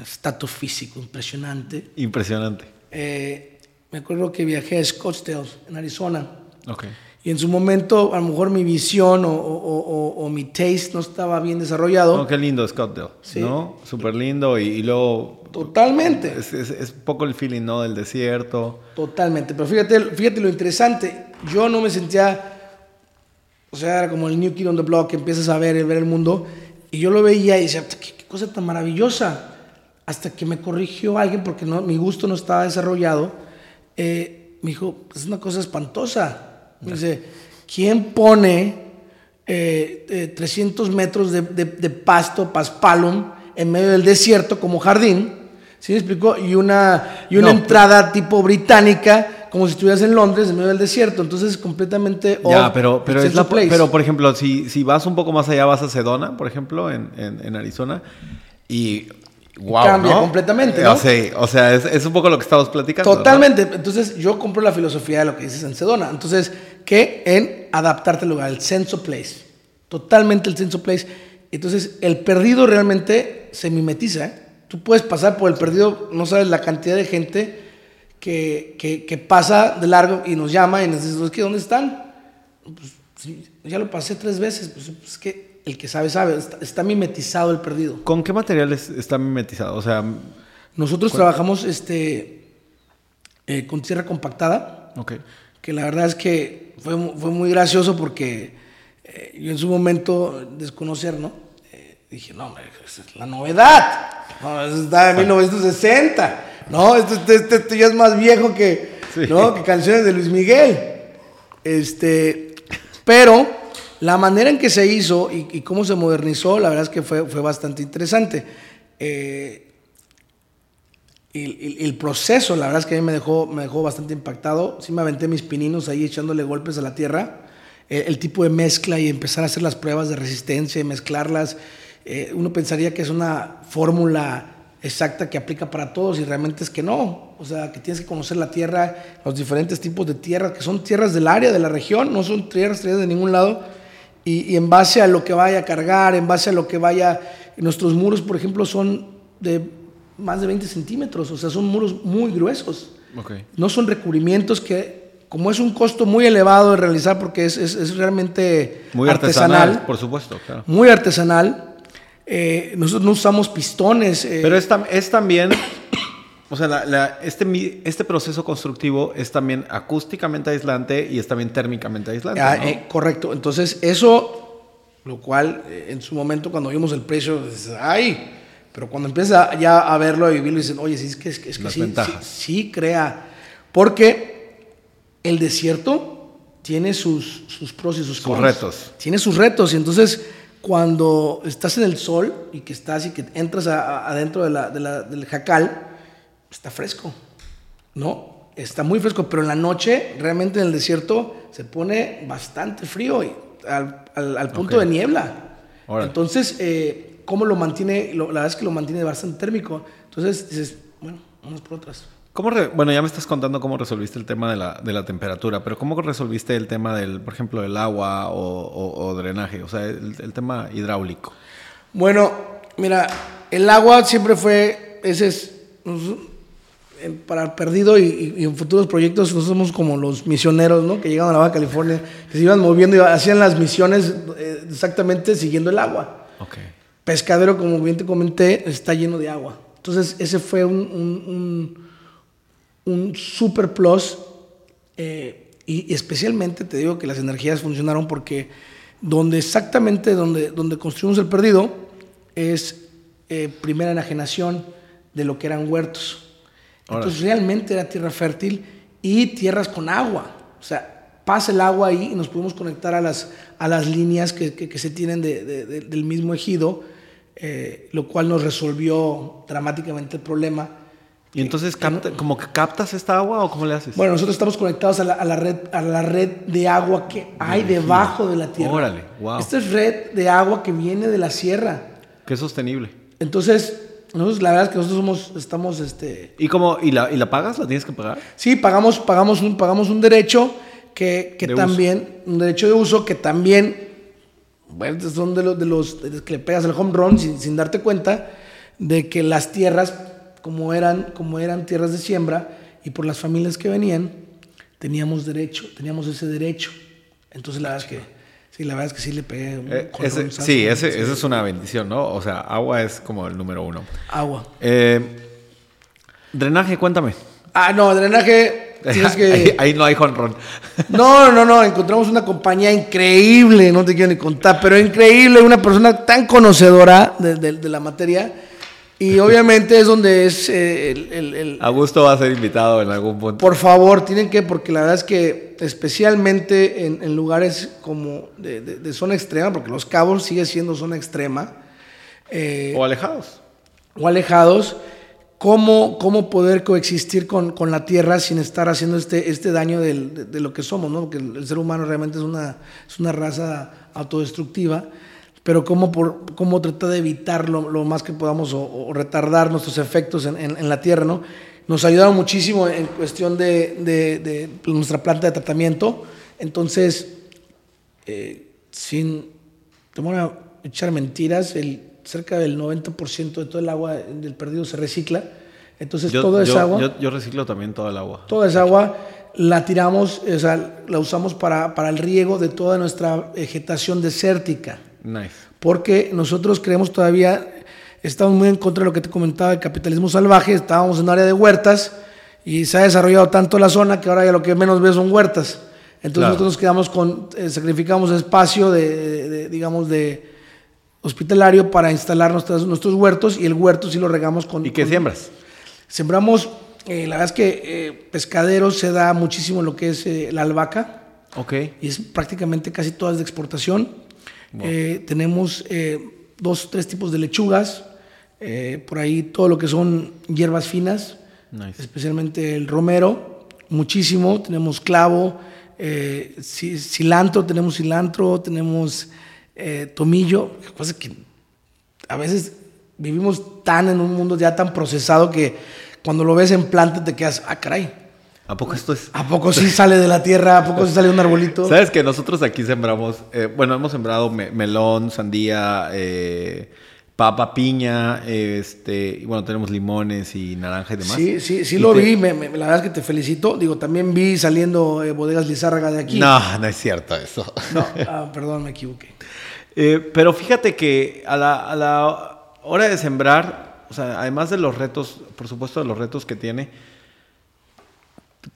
estatus físico impresionante. Impresionante. Eh, me acuerdo que viajé a Scottsdale, en Arizona, Ok. y en su momento a lo mejor mi visión o, o- o- o mi taste no estaba bien desarrollado. No, qué lindo Scottsdale, Sí. ¿no? Súper lindo y, y luego Totalmente. es, es, es poco el feeling, ¿no? Del desierto. Totalmente, pero fíjate, fíjate lo interesante, yo no me sentía, o sea, era como el new kid on the block, que empiezas a ver, ver el mundo, y yo lo veía y decía, qué, qué cosa tan maravillosa, hasta que me corrigió alguien porque no, mi gusto no estaba desarrollado, eh, me dijo, es una cosa espantosa, me dice, ¿quién pone eh, eh, 300 metros de, de- de pasto, paspalum, en medio del desierto como jardín? ¿Sí me explicó? Y una, y una No, entrada tipo británica, como si estuvieras en Londres, en medio del desierto. Entonces es completamente. Ya, pero, pero, es la, place. pero por ejemplo, si, si vas un poco más allá, vas a Sedona, por ejemplo, en, en, en Arizona, y wow, Cambia ¿no? completamente, Eh, ¿no? O sea, o sea, es, es un poco lo que estamos platicando. ¿no? Totalmente. Entonces yo compro la filosofía de lo que dices en Sedona. Entonces, ¿qué? En adaptarte al lugar, el sense of place. Totalmente el sense of place. Entonces, el perdido realmente se mimetiza. ¿eh? Tú puedes pasar por el perdido, no sabes la cantidad de gente que, que, que pasa de largo y nos llama y nos dice, "Es que, ¿dónde están? Pues, sí, ya lo pasé tres veces. Pues, es que el que sabe, sabe. Está, está mimetizado el perdido. ¿Con qué materiales está mimetizado? O sea, Nosotros trabajamos este, eh, con tierra compactada. ok. que la verdad es que fue, fue muy gracioso porque eh, yo en su momento desconocer, ¿no? Dije, no, esa es la novedad. No, eso está de 1960. No, esto, esto- esto- esto ya es más viejo que, Sí. ¿no? que canciones de Luis Miguel. Este, pero la manera en que se hizo y, y cómo se modernizó, la verdad es que fue, fue bastante interesante. Eh, el, el- el proceso, la verdad es que a mí me dejó, me dejó bastante impactado. Sí me aventé mis pininos ahí echándole golpes a la tierra. Eh, el tipo de mezcla y empezar a hacer las pruebas de resistencia y mezclarlas. Eh, uno pensaría que es una fórmula exacta que aplica para todos y realmente es que no. O sea, que tienes que conocer la tierra, los diferentes tipos de tierra, que son tierras del área, de la región, no son tierras traídas de ningún lado. Y, y en base a lo que vaya a cargar, en base a lo que vaya... Nuestros muros, por ejemplo, son de más de 20 centímetros, o sea, son muros muy gruesos. No son recubrimientos que como es un costo muy elevado de realizar porque es, es- es realmente Muy artesanal, artesanal, por supuesto, claro. muy artesanal, eh, nosotros no usamos pistones. eh, Pero es, tam- es también, o sea, la- la- este, este proceso constructivo es también acústicamente aislante y es también térmicamente aislante. Ah, ¿no? eh, correcto. Entonces, eso, lo cual en su momento cuando vimos el precio, dices, ay, pero cuando empiezas ya a verlo, a vivirlo, dicen, oye, sí, es que, es que, es que sí, sí, sí crea. Porque el desierto tiene sus, sus pros y sus, Sus cons. retos. Tiene sus retos. Y entonces, cuando estás en el sol y que estás y que entras a- a- adentro de la- de la- del jacal, está fresco. ¿no? Está muy fresco, pero en la noche realmente en el desierto se pone bastante frío y al, al- al punto de niebla. Entonces, eh, ¿cómo lo mantiene? Lo- la verdad es que lo mantiene bastante térmico. Entonces dices, bueno, vamos por otras. ¿Cómo re- bueno, ya me estás contando cómo resolviste el tema de la, de la temperatura, pero ¿cómo resolviste el tema del, por ejemplo, del agua o, o- o drenaje? O sea, el, el tema hidráulico. Bueno, mira, el agua siempre fue, ese es, para el perdido y, en futuros proyectos nosotros somos como los misioneros, ¿no? Que llegaban a la Baja California, que se iban moviendo y hacían las misiones eh, exactamente siguiendo el agua. Ok. Pescadero, como bien te comenté, está lleno de agua. Entonces, ese fue un, un, un- un super plus. eh, y especialmente te digo que las energías funcionaron porque donde exactamente donde, donde construimos el perdido es eh, primera enajenación de lo que eran huertos. Órale. Entonces, realmente era tierra fértil y tierras con agua. O sea, pasa el agua ahí y nos podemos conectar a las, a las líneas que, que- que se tienen de- de- de- del mismo ejido, eh, lo cual nos resolvió dramáticamente el problema. ¿Y entonces capta- como que captas esta agua o cómo le haces? Bueno, nosotros estamos conectados a la, a la red, a la red de agua que hay debajo de la tierra. Órale, wow. Esta es red de agua que viene de la sierra. Qué sostenible. Entonces, nosotros, la verdad es que nosotros somos, estamos, este, ¿Y cómo? ¿Y la, y la pagas? ¿La tienes que pagar? Sí, pagamos, pagamos, un, pagamos un derecho que, que De también, un derecho de uso que también, bueno, son de los, de los de los que le pegas el home run sin, sin darte cuenta de que las tierras, como eran, como eran tierras de siembra y por las familias que venían, teníamos derecho, teníamos ese derecho. Entonces la verdad es que, sí, la verdad es que sí le pegué un Eh, ese- run, ¿sabes? sí, ese, ese es una bendición, ¿no? O sea, agua es como el número uno. Agua. Eh, drenaje, cuéntame. Ah, no, drenaje, tienes que... ahí, ahí no hay jonrón. No, no, no, encontramos una compañía increíble, no te quiero ni contar, pero increíble, una persona tan conocedora de, de- de la materia y obviamente es donde es eh, el, el- el- Augusto va a ser invitado en algún punto. Por favor, tienen que, porque la verdad es que especialmente en, en lugares como de, de- de zona extrema, porque Los Cabos sigue siendo zona extrema, eh, O alejados. o alejados, cómo, cómo poder coexistir con, con la tierra sin estar haciendo este, este daño del- de, de lo que somos, ¿no? Porque el, el ser humano realmente es una, es una raza autodestructiva, pero cómo, por, cómo tratar de evitar lo, lo más que podamos o, o retardar nuestros efectos en, en- en la tierra, ¿no? Nos ayudaron muchísimo en cuestión de, de- de nuestra planta de tratamiento, entonces, eh, sin, voy a echar mentiras, el, cerca del 90% de todo el agua del perdido se recicla. Entonces, Yo, toda esa yo- agua, yo- yo reciclo también toda el agua. toda esa agua la tiramos, o sea, la usamos para, para el riego de toda nuestra vegetación desértica. Nice. Porque nosotros creemos todavía, estamos muy en contra de lo que te comentaba del capitalismo salvaje, estábamos en un área de huertas y se ha desarrollado tanto la zona que ahora ya lo que menos ves son huertas. Entonces Claro. nosotros nos quedamos con, eh, sacrificamos espacio de, de- digamos, de hospitalario para instalar nuestras- nuestros huertos y el huerto sí lo regamos con... ¿Y qué con- siembras? Sembramos, eh, la verdad es que eh, pescaderos se da muchísimo lo que es eh, la albahaca Ok. y es prácticamente casi todas de exportación. Eh, tenemos eh, dos, tres tipos de lechugas, eh, por ahí todo lo que son hierbas finas, Nice. especialmente el romero, muchísimo. Tenemos clavo, eh, ci- cilantro, tenemos cilantro, tenemos tomillo, que a veces vivimos tan en un mundo ya tan procesado que cuando lo ves en planta te quedas, ah, caray. ¿A poco esto es? ¿A poco sí sale de la tierra? ¿A poco sí sale de un arbolito? ¿Sabes que nosotros aquí sembramos, eh, bueno, hemos sembrado me- melón, sandía, eh, papa, piña, este, y bueno, tenemos limones y naranja y demás. Sí, sí, sí Y lo te- vi, me- me- la verdad es que te felicito. Digo, también vi saliendo eh, bodegas Lizárraga de aquí. No, no es cierto eso. No, ah, perdón, me equivoqué. Pero fíjate que a la, a la hora de sembrar, o sea, además de los retos, por supuesto de los retos que tiene,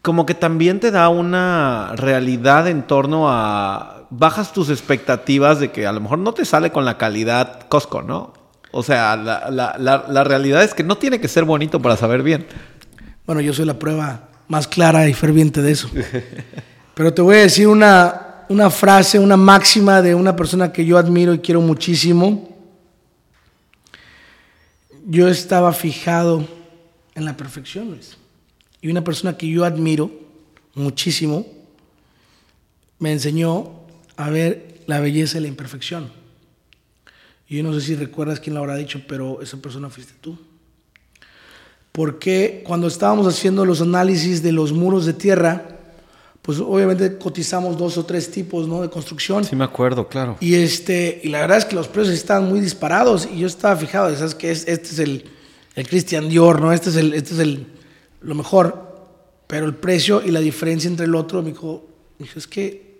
como que también te da una realidad en torno a... Bajas tus expectativas de que a lo mejor no te sale con la calidad Costco, ¿no? O sea, la, la- la- realidad es que no tiene que ser bonito para saber bien. Bueno, yo soy la prueba más clara y ferviente de eso. Pero te voy a decir una, una frase, una máxima de una persona que yo admiro y quiero muchísimo. Yo estaba fijado en la perfección, Luis. Y una persona que yo admiro muchísimo me enseñó a ver la belleza y la imperfección. Y yo no sé si recuerdas quién lo habrá dicho, pero esa persona fuiste tú porque cuando estábamos haciendo los análisis de los muros de tierra, pues obviamente cotizamos dos o tres tipos ¿no? de construcción. Sí me acuerdo, claro. Y, este, y la verdad es que los precios estaban muy disparados y yo estaba fijado, ¿sabes que Este es el, el Christian Dior, ¿no? Este es, el, este es el, lo mejor, pero el precio y la diferencia entre el otro, me dijo, me dijo, es que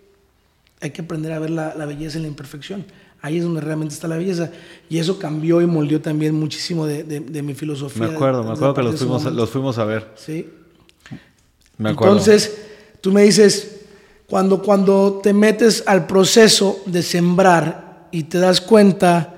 hay que aprender a ver la, la belleza y la imperfección. Ahí es donde realmente está la belleza. Y eso cambió y moldeó también muchísimo de, de- de mi filosofía. Me acuerdo, me acuerdo que los fuimos, a- los fuimos a ver. Sí. Me acuerdo. Entonces, tú me dices, cuando, cuando te metes al proceso de sembrar y te das cuenta...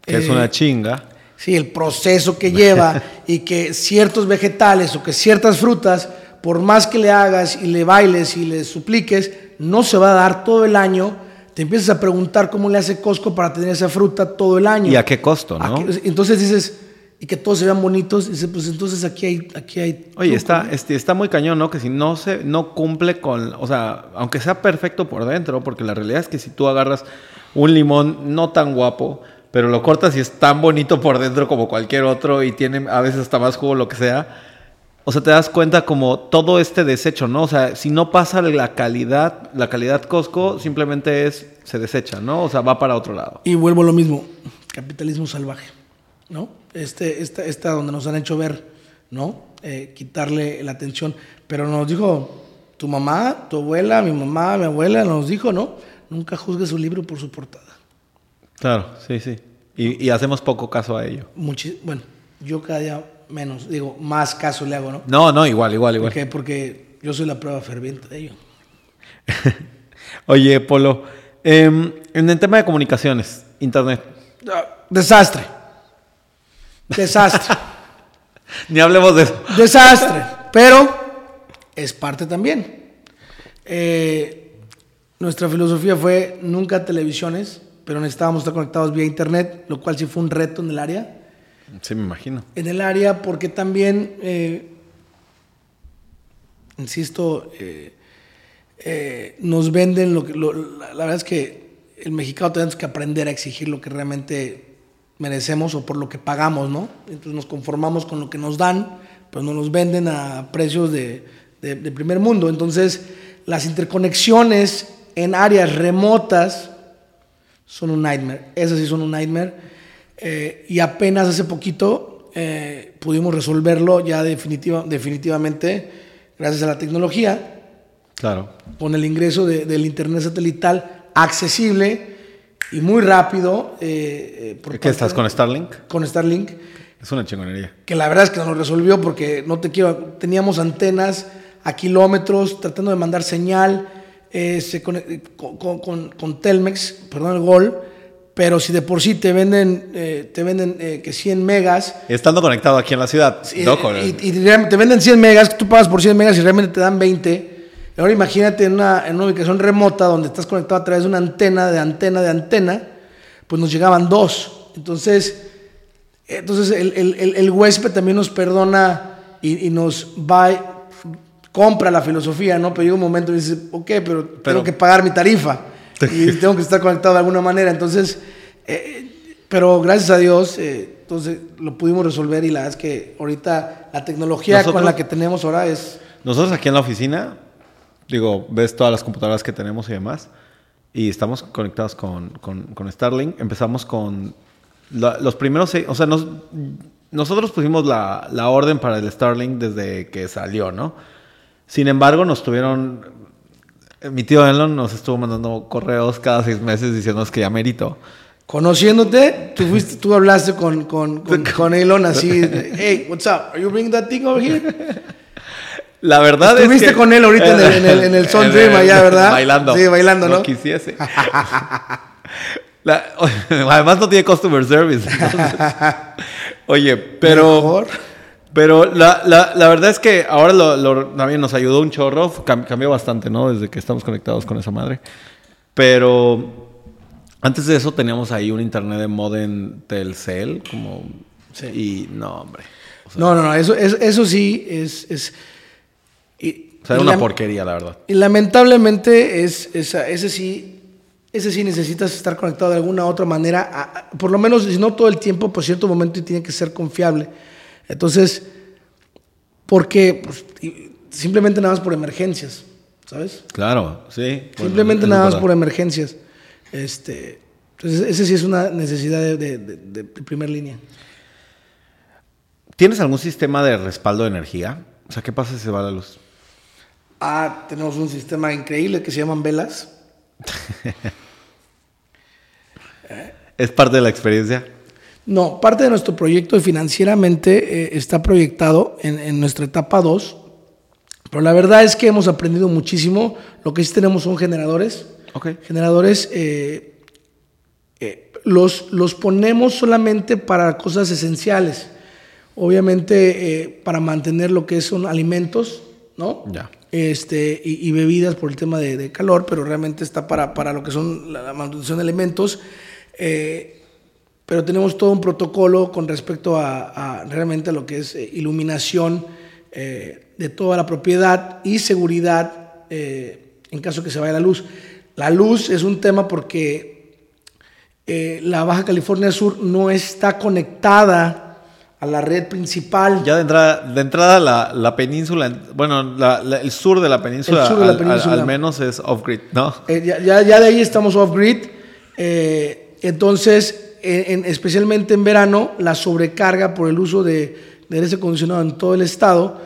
que es una chinga. Sí, el proceso que lleva y que ciertos vegetales o que ciertas frutas, por más que le hagas y le bailes y le supliques, no se va a dar todo el año. Te empiezas a preguntar cómo le hace Costco para tener esa fruta todo el año. ¿Y a qué costo, ¿A no? qué- Entonces dices, y que todos se vean bonitos, dices, pues entonces aquí hay... Aquí hay Oye, está, este, está muy cañón, ¿no? Que si no se, no cumple con, o sea, aunque sea perfecto por dentro, porque la realidad es que si tú agarras un limón no tan guapo, pero lo cortas y es tan bonito por dentro como cualquier otro y tiene a veces hasta más jugo, lo que sea, o sea, te das cuenta como todo este desecho, ¿no? O sea, si no pasa la calidad, la calidad Costco, simplemente es, se desecha, ¿no? O sea, va para otro lado. Y vuelvo a lo mismo, capitalismo salvaje, ¿no? Este, esta, esta donde nos han hecho ver, ¿no? Eh, quitarle la atención. Pero nos dijo tu mamá, tu abuela, mi mamá, mi abuela, nos dijo, ¿no? Nunca juzgues un libro por su portada. Claro, sí, sí. Y, y hacemos poco caso a ello. Muchi- bueno, yo cada día menos, digo, más caso le hago, ¿no? No, no, igual, igual, igual. Porque, porque yo soy la prueba ferviente de ello. Oye, Polo, em, en el tema de comunicaciones, internet, Ah, Desastre. Desastre. ni hablemos de eso. Desastre, pero es parte también. Eh, nuestra filosofía fue nunca televisiones, pero necesitábamos estar conectados vía internet, lo cual sí fue un reto en el área. Sí, me imagino. En el área porque también, eh, insisto, eh, eh, nos venden lo que... lo- la, la verdad es que el mexicano tenemos que aprender a exigir lo que realmente merecemos o por lo que pagamos, ¿no? Entonces nos conformamos con lo que nos dan, pero no nos venden a precios de, de- de primer mundo. Entonces las interconexiones en áreas remotas son un nightmare. Esas sí son un nightmare. Eh, y apenas hace poquito eh, pudimos resolverlo ya definitiva, definitivamente gracias a la tecnología Claro. con el ingreso de- del internet satelital accesible y muy rápido. eh, eh, por ¿Qué estás de- con Starlink? Con Starlink, Es una chingonería. que la verdad es que nos lo resolvió porque no te quiero, teníamos antenas a kilómetros tratando de mandar señal eh, se conec- con, con- con- con Telmex, perdón el gol, pero si de por sí te venden, eh, te venden eh, que 100 megas, Estando conectado aquí en la ciudad. y, loco. y- y realmente te venden 100 megas, tú pagas por 100 megas y realmente te dan 20. Ahora imagínate en una, en una ubicación remota donde estás conectado a través de una antena, de antena, de antena, pues nos llegaban dos. Entonces, entonces el, el- el- el huésped también nos perdona y, y nos va, compra la filosofía, ¿no? Pero llega un momento y dice, ok, pero, tengo que pagar mi tarifa y tengo que estar conectado de alguna manera. Entonces, eh, pero gracias a Dios, eh, entonces lo pudimos resolver y la verdad es que ahorita la tecnología Nosotros- con la que tenemos ahora es... Nosotros aquí en la oficina, digo, ves todas las computadoras que tenemos y demás, y estamos conectados con, con- con Starlink. Empezamos con la- los primeros seis, o sea, nos- nosotros pusimos la, la orden para el Starlink desde que salió, ¿no? Sin embargo, nos tuvieron, mi tío Elon nos estuvo mandando correos cada seis meses diciéndonos que ya merito. Conociéndote, tú, fuiste, tú hablaste con, con, con, con Elon así, hey, what's up? Are you bringing that thing over here? La verdad Estuviste es que... con él ahorita en el- en el- en el Sun Dream allá, ¿verdad? Bailando. Sí, bailando, ¿no? quisiese. La- además no tiene customer service. entonces- oye, pero... Mejor. Pero la, la, la verdad es que ahora lo, lo- también nos ayudó un chorro, cam- cambió bastante, ¿no? Desde que estamos conectados con esa madre. Pero antes de eso teníamos ahí un internet de modem Telcel, como... Sí. Y no, hombre. O sea, No, no, no, eso, eso, eso sí es... es y, o sea, era una porquería, la verdad. Y lamentablemente es, esa- ese sí, ese sí necesitas estar conectado de alguna otra manera, a- a- por lo menos si no todo el tiempo, por cierto momento y tiene que ser confiable. Entonces, porque pues, simplemente nada más por emergencias, ¿sabes? Claro, sí. Simplemente nada más por emergencias. Este, entonces, ese sí es una necesidad de, de- de- de- de primer línea. ¿Tienes algún sistema de respaldo de energía? O sea, ¿qué pasa si se va la luz? Ah, tenemos un sistema increíble que se llaman velas. ¿Es parte de la experiencia? No, parte de nuestro proyecto financieramente eh, está proyectado en, en nuestra etapa 2, pero la verdad es que hemos aprendido muchísimo. Lo que sí tenemos son generadores. Ok. Generadores eh, eh, los, los ponemos solamente para cosas esenciales. Obviamente para mantener lo que son alimentos, ¿no? Ya. Este, y, y bebidas por el tema de, de calor, pero realmente está para, para lo que son la, la manutención de elementos. Eh, pero tenemos todo un protocolo con respecto a, a realmente lo que es eh, iluminación eh, de toda la propiedad y seguridad eh, en caso que se vaya la luz. La luz es un tema porque eh, la Baja California Sur no está conectada a la red principal. Ya de entrada, de entrada la, la península, bueno, la- la- el sur de la península, El sur de la al- península. Al, menos es off-grid, ¿no? Ya, ya- ya de ahí estamos off-grid. entonces, en- en- especialmente en verano, la sobrecarga por el uso de, de aire acondicionado en todo el estado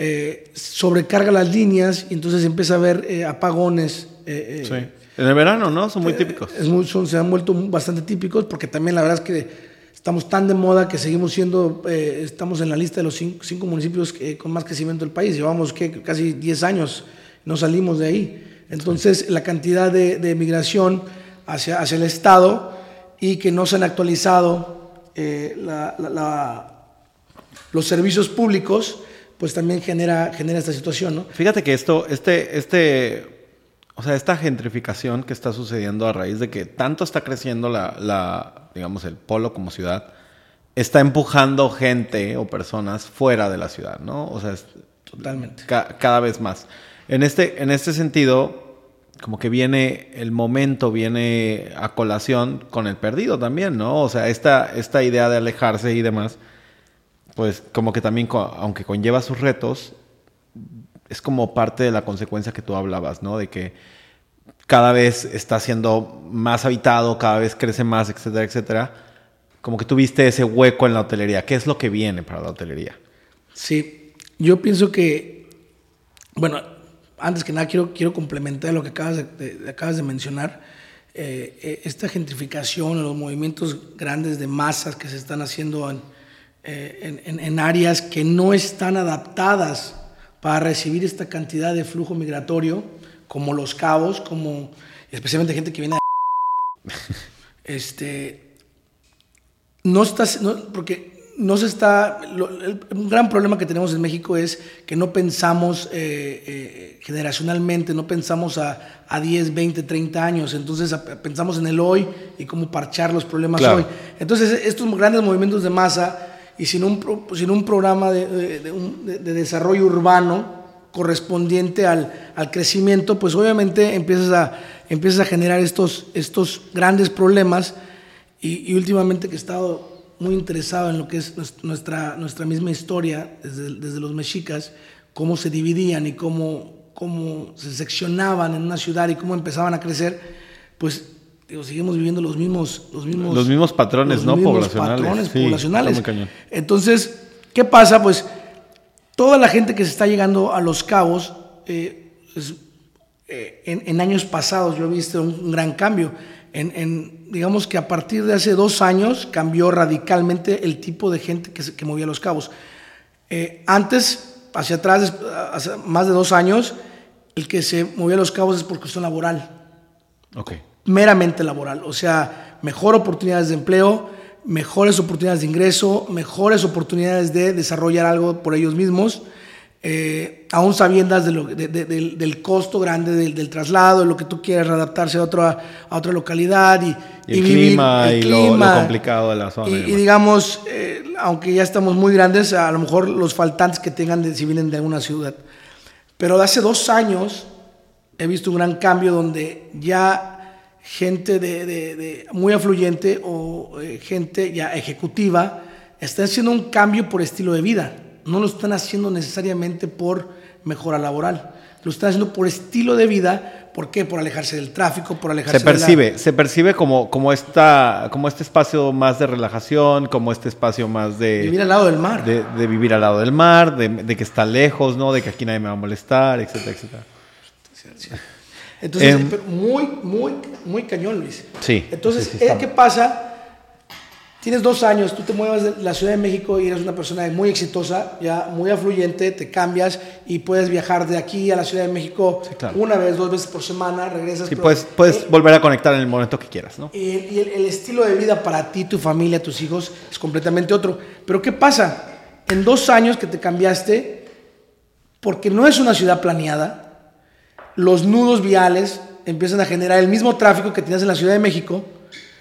eh, sobrecarga las líneas y entonces empieza a haber eh, apagones. eh, Sí. En el verano, ¿no? Son muy típicos. es muy- son- se han vuelto bastante típicos porque también la verdad es que estamos tan de moda que seguimos siendo, estamos en la lista de los cinco, cinco municipios que- con más crecimiento del país. Llevamos que casi 10 años, no salimos de ahí. Entonces la cantidad de, de migración hacia, hacia el Estado y que no se han actualizado eh, la- la- la- los servicios públicos, pues también genera, genera esta situación, ¿no? Fíjate que esto, este, este, o sea, esta gentrificación que está sucediendo a raíz de que tanto está creciendo la, la, digamos, el polo como ciudad, está empujando gente o personas fuera de la ciudad, ¿no? O sea, es- Totalmente. ca- cada vez más. En este, en este sentido, como que viene el momento, viene a colación con el perdido también, ¿no? O sea, esta, esta idea de alejarse y demás, pues como que también, aunque conlleva sus retos, es como parte de la consecuencia que tú hablabas, ¿no? De que cada vez está siendo más habitado, cada vez crece más, etcétera, etcétera. Como que tuviste ese hueco en la hotelería. ¿Qué es lo que viene para la hotelería? Sí, yo pienso que, bueno, antes que nada quiero, quiero complementar lo que acabas de, acabas de mencionar. Eh, eh, esta gentrificación, los movimientos grandes de masas que se están haciendo en, eh, en- en- en áreas que no están adaptadas para recibir esta cantidad de flujo migratorio, como Los Cabos, como especialmente gente que viene de este, no está, no- porque no se está, lo- el- un gran problema que tenemos en México es que no pensamos eh, eh, generacionalmente, no pensamos a, a 10, 20, 30 años, entonces a- pensamos en el hoy y cómo parchar los problemas Claro. hoy. Entonces estos grandes movimientos de masa y sin un, sin un programa de- de desarrollo urbano correspondiente al, al crecimiento, pues obviamente empiezas a, empiezas a generar estos, estos grandes problemas y, y últimamente que he estado muy interesado en lo que es nues- nuestra, nuestra misma historia desde, desde los mexicas, cómo se dividían y cómo, cómo se seccionaban en una ciudad y cómo empezaban a crecer, pues digo, seguimos viviendo los mismos, los mismos, Los mismos patrones, ¿no? Poblacionales. patrones Sí, poblacionales. Entonces, ¿qué pasa? Pues toda la gente que se está llegando a Los Cabos, eh, es- eh, en, en años pasados yo he visto un, un gran cambio. En, en- digamos que a partir de hace dos años cambió radicalmente el tipo de gente que, se- que movía Los Cabos. Eh, antes, hacia atrás, hace más de dos años, el que se movía Los Cabos es por cuestión laboral Ok. meramente laboral, o sea, mejor oportunidades de empleo, mejores oportunidades de ingreso, mejores oportunidades de desarrollar algo por ellos mismos, eh, aún sabiendas de lo- de- de- del, del costo grande del, del traslado, lo que tú quieres readaptarse a otra, a otra localidad y, Y el clima y lo- lo complicado de la zona y Y, y digamos, eh, aunque ya estamos muy grandes, a lo mejor los faltantes que tengan de, si vienen de alguna ciudad. Pero de hace dos años he visto un gran cambio donde ya gente de, de- de muy afluyente o eh, gente ya ejecutiva está haciendo un cambio por estilo de vida. No lo están haciendo necesariamente por mejora laboral. Lo están haciendo por estilo de vida. ¿Por qué? Por alejarse del tráfico, por alejarse Se de la- percibe, se percibe como, como, esta, como este espacio más de relajación, como este espacio más de... vivir al lado del mar. de, de vivir al lado del mar, de, de que está lejos, ¿no? De que aquí nadie me va a molestar, etcétera, etcétera. Entonces, Em, muy, muy, muy cañón, Luis. Sí, Entonces, sí, sí, eh, ¿qué pasa? Tienes dos años, tú te mueves de la Ciudad de México y eres una persona muy exitosa, ya muy afluyente, te cambias y puedes viajar de aquí a la Ciudad de México Sí, claro. una vez, dos veces por semana, regresas. Sí, pero- puedes, puedes eh, volver a conectar en el momento que quieras, ¿no? y, y el, el estilo de vida para ti, tu familia, tus hijos es completamente otro. Pero ¿qué pasa? En dos años que te cambiaste, porque no es una ciudad planeada, los nudos viales empiezan a generar el mismo tráfico que tenías en la Ciudad de México.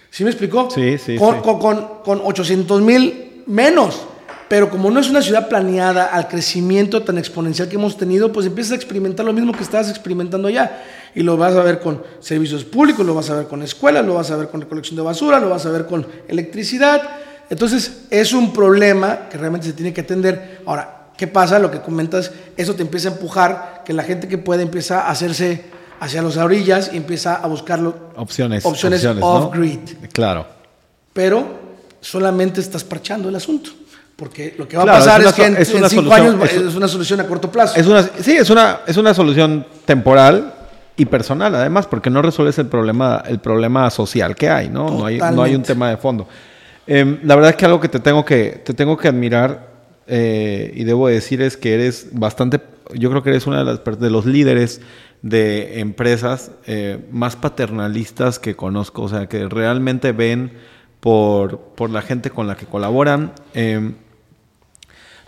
¿Sí me explicó? Sí, sí, Con, sí. con, con, con 800 mil menos. Pero como no es una ciudad planeada al crecimiento tan exponencial que hemos tenido, pues empiezas a experimentar lo mismo que estabas experimentando allá. Y lo vas a ver con servicios públicos, lo vas a ver con escuelas, lo vas a ver con recolección de basura, lo vas a ver con electricidad. Entonces es un problema que realmente se tiene que atender. Ahora, ¿qué pasa? Lo que comentas, eso te empieza a empujar, que la gente que puede empieza a hacerse hacia las orillas y empieza a buscarlo Opciones. opciones, off-grid Claro. pero solamente estás parchando el asunto. Porque lo que va Claro, a pasar es que en, es en una cinco solución- años es- es, una solución a corto plazo. Es una, sí, es una, es una solución temporal y personal, además, porque no resuelves el problema, el problema social que hay, ¿no? No hay, no hay un tema de fondo. Em, la verdad es que algo que te tengo que, te tengo que admirar eh, y debo decir es que eres bastante, yo creo que eres una de, las, de los líderes de empresas eh, más paternalistas que conozco, o sea, que realmente ven por, por la gente con la que colaboran. Em,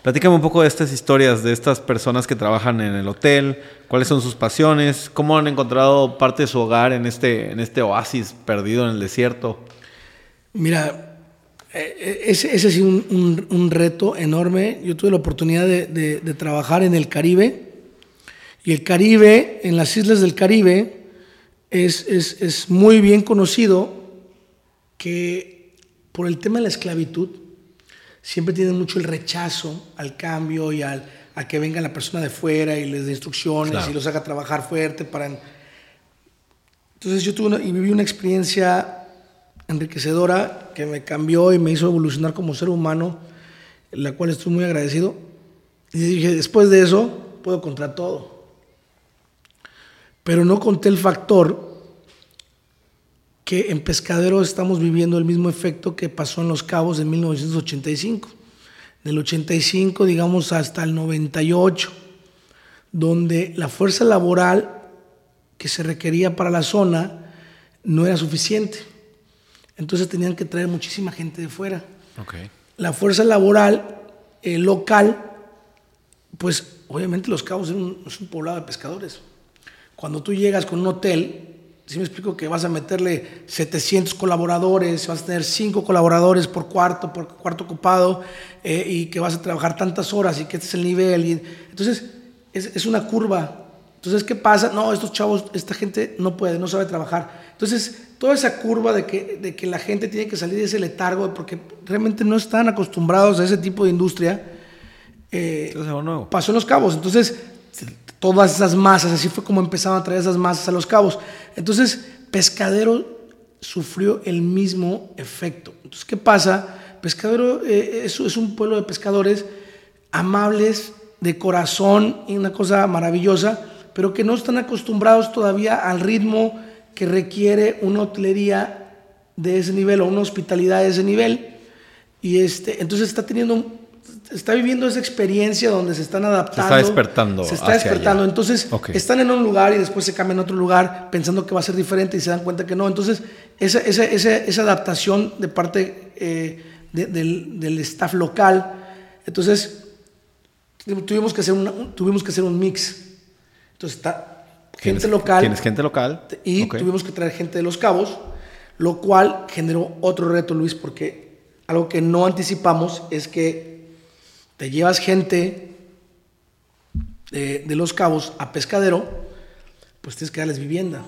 Platícame un poco de estas historias, de estas personas que trabajan en el hotel, cuáles son sus pasiones, cómo han encontrado parte de su hogar en este, en este oasis perdido en el desierto. Mira, eh, ese, ese sido un, un- un reto enorme. Yo tuve la oportunidad de- de trabajar en el Caribe. Y el Caribe, en las islas del Caribe, es, es- es muy bien conocido que por el tema de la esclavitud, siempre tienen mucho el rechazo al cambio y al, a que venga la persona de fuera y les dé instrucciones Claro. y los haga trabajar fuerte para... Entonces yo tuve una- y viví una experiencia enriquecedora que me cambió y me hizo evolucionar como ser humano, la cual estoy muy agradecido. Y dije, después de eso, puedo contra todo. Pero no conté el factor que en Pescadero estamos viviendo el mismo efecto que pasó en Los Cabos en 1985. Del 85, digamos, hasta el 98, donde la fuerza laboral que se requería para la zona no era suficiente. Entonces tenían que traer muchísima gente de fuera. La fuerza laboral eh, local, pues obviamente Los Cabos es un, es un poblado de pescadores. Cuando tú llegas con un hotel, si me explico que vas a meterle 700 colaboradores, vas a tener 5 colaboradores por cuarto, por cuarto ocupado, eh, y que vas a trabajar tantas horas y que este es el nivel. y- entonces, es, es una curva. Entonces, ¿qué pasa? No, estos chavos, esta gente no puede, no sabe trabajar. Entonces, toda esa curva de que, de que la gente tiene que salir de ese letargo porque realmente no están acostumbrados a ese tipo de industria, eh, pasó en Los Cabos. Entonces, todas esas masas, así fue como empezaban a traer esas masas a Los Cabos. Entonces, Pescadero sufrió el mismo efecto. Entonces, ¿qué pasa? Pescadero eh, es, es un pueblo de pescadores amables, de corazón, y una cosa maravillosa, pero que no están acostumbrados todavía al ritmo que requiere una hotelería de ese nivel o una hospitalidad de ese nivel. Y este, entonces está teniendo, está viviendo esa experiencia donde se están adaptando. Se está despertando Se está despertando. allá. Entonces están en un lugar y después se cambian a otro lugar pensando que va a ser diferente y se dan cuenta que no. Entonces esa, esa, esa, esa adaptación de parte eh, de- del, del staff local. Entonces tuvimos que hacer, una- un- tuvimos que hacer un mix. Entonces está gente local Tienes gente local. y tuvimos que traer gente de Los Cabos, lo cual generó otro reto, Luis, porque algo que no anticipamos es que te llevas gente de, de Los Cabos a Pescadero, pues tienes que darles vivienda.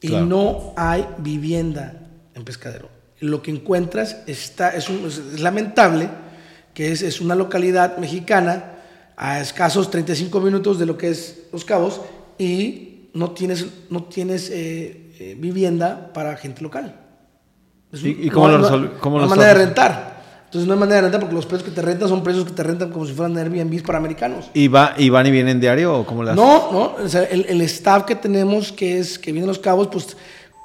Y Claro. no hay vivienda en Pescadero. Lo que encuentras está, es, un- es lamentable, que es, es una localidad mexicana a escasos 35 minutos de lo que es Los Cabos y no tienes, no tienes eh, eh, vivienda para gente local. Es ¿Y- un- y cómo lo no- resol- cómo lo manera de rentar. Entonces no hay manera de rentar porque los precios que te rentan son precios que te rentan como si fueran Airbnb para americanos. ¿Y, va, ¿Y van y vienen diario o cómo haces? No, no, o sea, el, el staff que tenemos, que es que viene los cabos, pues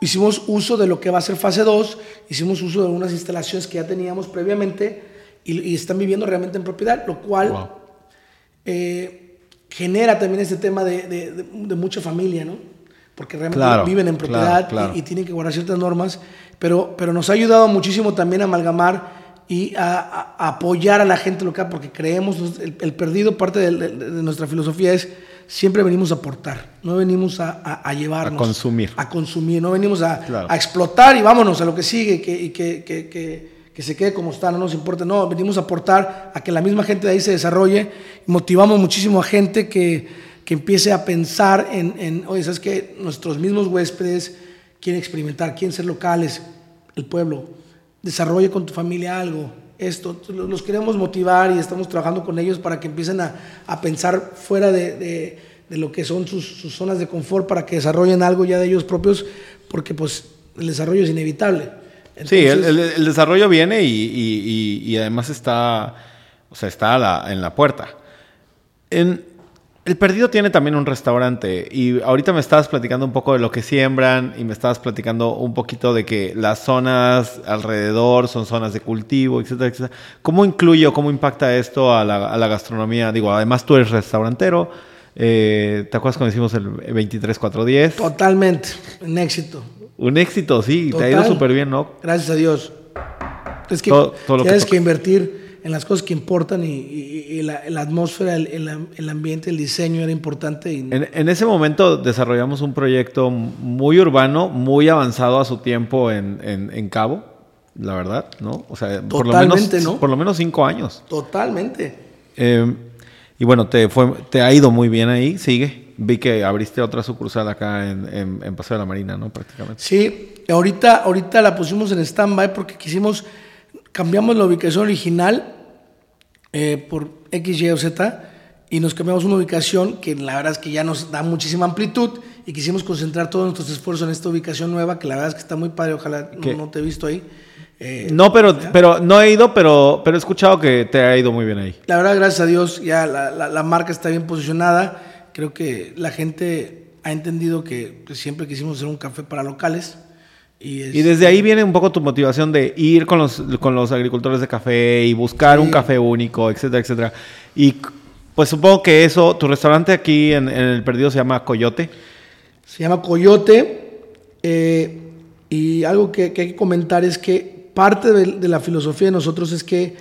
hicimos uso de lo que va a ser fase 2, hicimos uso de unas instalaciones que ya teníamos previamente y, y están viviendo realmente en propiedad, lo cual Wow. eh, genera también este tema de, de- de- de mucha familia, ¿no? Porque realmente Claro, viven en propiedad claro, claro. Y, y tienen que guardar ciertas normas, pero, pero nos ha ayudado muchísimo también a amalgamar y a, apoyar a la gente local, porque creemos, el, el perdido, parte de, de- de nuestra filosofía es, siempre venimos a aportar, no venimos a, a- a llevarnos. A consumir. A consumir, no venimos a, Claro. explotar y vámonos a lo que sigue y que, y que, que- que- que se quede como está, no nos importa, no, venimos a aportar a que la misma gente de ahí se desarrolle, motivamos muchísimo a gente que, que empiece a pensar en, en oye, ¿sabes qué? Nuestros mismos huéspedes quieren experimentar, quieren ser locales, el pueblo, desarrolle con tu familia algo, esto, lo- los queremos motivar y estamos trabajando con ellos para que empiecen a, a pensar fuera de, de- de lo que son sus, sus zonas de confort para que desarrollen algo ya de ellos propios, porque pues el desarrollo es inevitable. Sí, el, el- el desarrollo viene y, y- y- y además está, o sea, está la- en la puerta. En, el Perdido tiene también un restaurante y ahorita me estabas platicando un poco de lo que siembran y me estabas platicando un poquito de que las zonas alrededor son zonas de cultivo, etcétera, etcétera. ¿Cómo incluye o cómo impacta esto a la, a la gastronomía? Digo, además tú eres restaurantero, eh, ¿te acuerdas cuando hicimos el 23410? Totalmente, en éxito. Un éxito, sí, te ha ido Total. súper bien, ¿no? Gracias a Dios. Es que Todo- todo lo que tienes que invertir en las cosas que importan y, y- y la, la atmósfera, el, el- el ambiente, el diseño era importante. Y, En, en ese momento desarrollamos un proyecto muy urbano, muy avanzado a su tiempo en, en- en Cabo, la verdad, ¿no? O sea, por lo, menos, ¿no? por lo menos cinco años. Totalmente. Eh, y bueno, te, fue, te ha ido muy bien ahí, sigue. Vi que abriste otra sucursal acá en, en, en Paseo de la Marina, ¿no? Prácticamente. Sí, ahorita, ahorita la pusimos en stand-by porque quisimos, cambiamos la ubicación original eh, por X, Y o Z y nos cambiamos una ubicación que la verdad es que ya nos da muchísima amplitud y quisimos concentrar todos nuestros esfuerzos en esta ubicación nueva que la verdad es que está muy padre, ojalá no, no te he visto ahí. Eh, No, pero, pero no he ido, pero, pero he escuchado que te ha ido muy bien ahí. La verdad, gracias a Dios, ya la, la- la marca está bien posicionada. Creo que la gente ha entendido que pues, siempre quisimos hacer un café para locales. Y, es- Y desde ahí viene un poco tu motivación de ir con los, con los agricultores de café y buscar Sí. un café único, etcétera, etcétera. Y pues supongo que eso, tu restaurante aquí en, en el Perdido se llama Coyote. Se llama Coyote. eh, y algo que, que hay que comentar es que parte de, de la filosofía de nosotros es que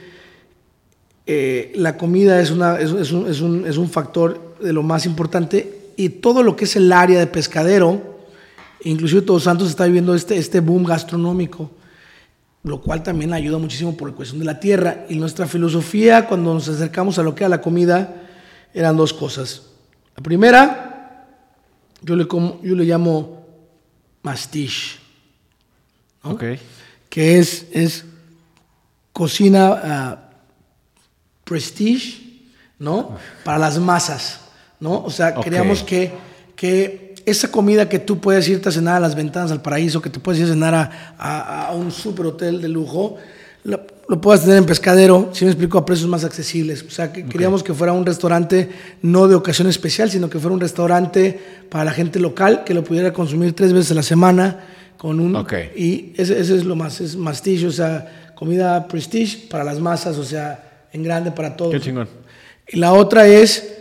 eh, la comida es, una, es, es un, es un- es un factor de lo más importante y todo lo que es el área de pescadero, inclusive Todos Santos está viviendo este, este boom gastronómico, lo cual también ayuda muchísimo por la cuestión de la tierra. Y nuestra filosofía cuando nos acercamos a lo que era la comida eran dos cosas. La primera, yo le, como- yo le llamo mastiche, ¿no? Ok. que es, es cocina ah, prestige, ¿no? Para las masas, ¿no? O sea, queríamos que, que esa comida que tú puedes irte a cenar a las ventanas al paraíso, que te puedes ir a cenar a, a- a un super hotel de lujo, lo, lo puedas tener en pescadero, si me explico, a precios más accesibles. O sea, que queríamos que fuera un restaurante no de ocasión especial, sino que fuera un restaurante para la gente local, que lo pudiera consumir tres veces a la semana con un... Ok. Y ese, ese es lo más, es mastillo, o sea, comida prestige para las masas, o sea, en grande para todos. Qué chingón. Y la otra es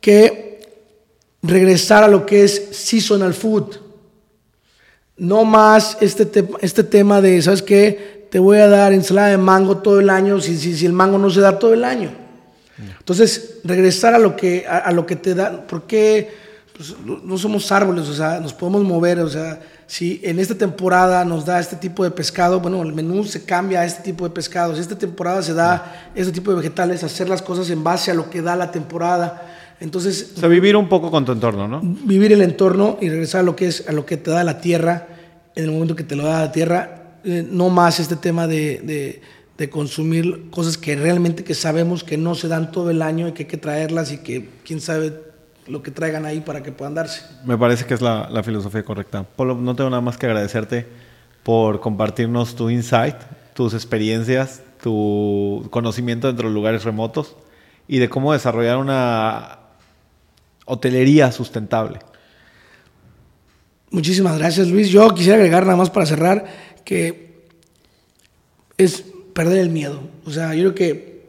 que regresar a lo que es seasonal food. No más este, te- este tema de, ¿sabes qué? Te voy a dar ensalada de mango todo el año si, si, si el mango no se da todo el año. Entonces, regresar a lo que, a, lo que te da, porque pues, no, somos árboles, o sea, nos podemos mover, o sea, si en esta temporada nos da este tipo de pescado, bueno, el menú se cambia a este tipo de pescado, si esta temporada se da este tipo de vegetales, hacer las cosas en base a lo que da la temporada. Entonces, O sea, vivir un poco con tu entorno, ¿no? vivir el entorno y regresar a lo que es a lo que te da la tierra en el momento que te lo da la tierra eh, no más este tema de, de- de consumir cosas que realmente que sabemos que no se dan todo el año y que hay que traerlas y que quién sabe lo que traigan ahí para que puedan darse Me parece que es la, la filosofía correcta. Polo, no tengo nada más que agradecerte por compartirnos tu insight, tus experiencias, tu conocimiento dentro de lugares remotos y de cómo desarrollar una hotelería sustentable. Muchísimas gracias, Luis. Yo quisiera agregar nada más para cerrar que es perder el miedo. O sea, yo creo que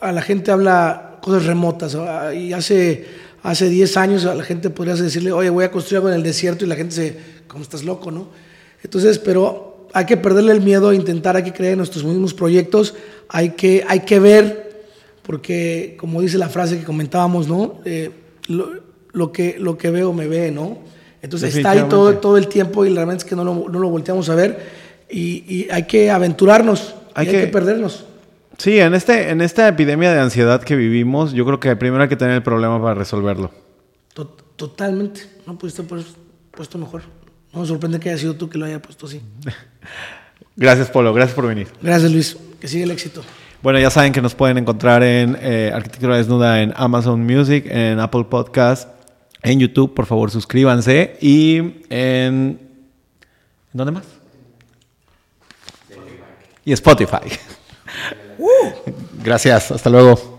a la gente habla cosas remotas ah, y hace, hace 10 años a la gente podría decirle, oye, voy a construir algo en el desierto y la gente se, ¿cómo estás loco, no? Entonces, pero hay que perderle el miedo, intentar, hay que creer en nuestros mismos proyectos, hay que, hay que ver, porque como dice la frase que comentábamos, ¿no? Eh, lo, lo que, lo que veo me ve, ¿no? Entonces está ahí todo, todo el tiempo y realmente es que no lo, no lo volteamos a ver y, y hay que aventurarnos, Hay y hay que- perdernos. Sí, en, este, en esta epidemia de ansiedad que vivimos, yo creo que primero hay que tener el problema para resolverlo. To- Totalmente. No pudiste haber puesto mejor. No me sorprende que haya sido tú que lo haya puesto así. Gracias, Polo. Gracias por venir. Gracias, Luis. Que siga el éxito. Bueno, ya saben que nos pueden encontrar en eh, Arquitectura Desnuda en Amazon Music, en Apple Podcast, en YouTube. Por favor, suscríbanse. Y en... ¿en ¿Dónde más? Y Spotify. Gracias. Hasta luego.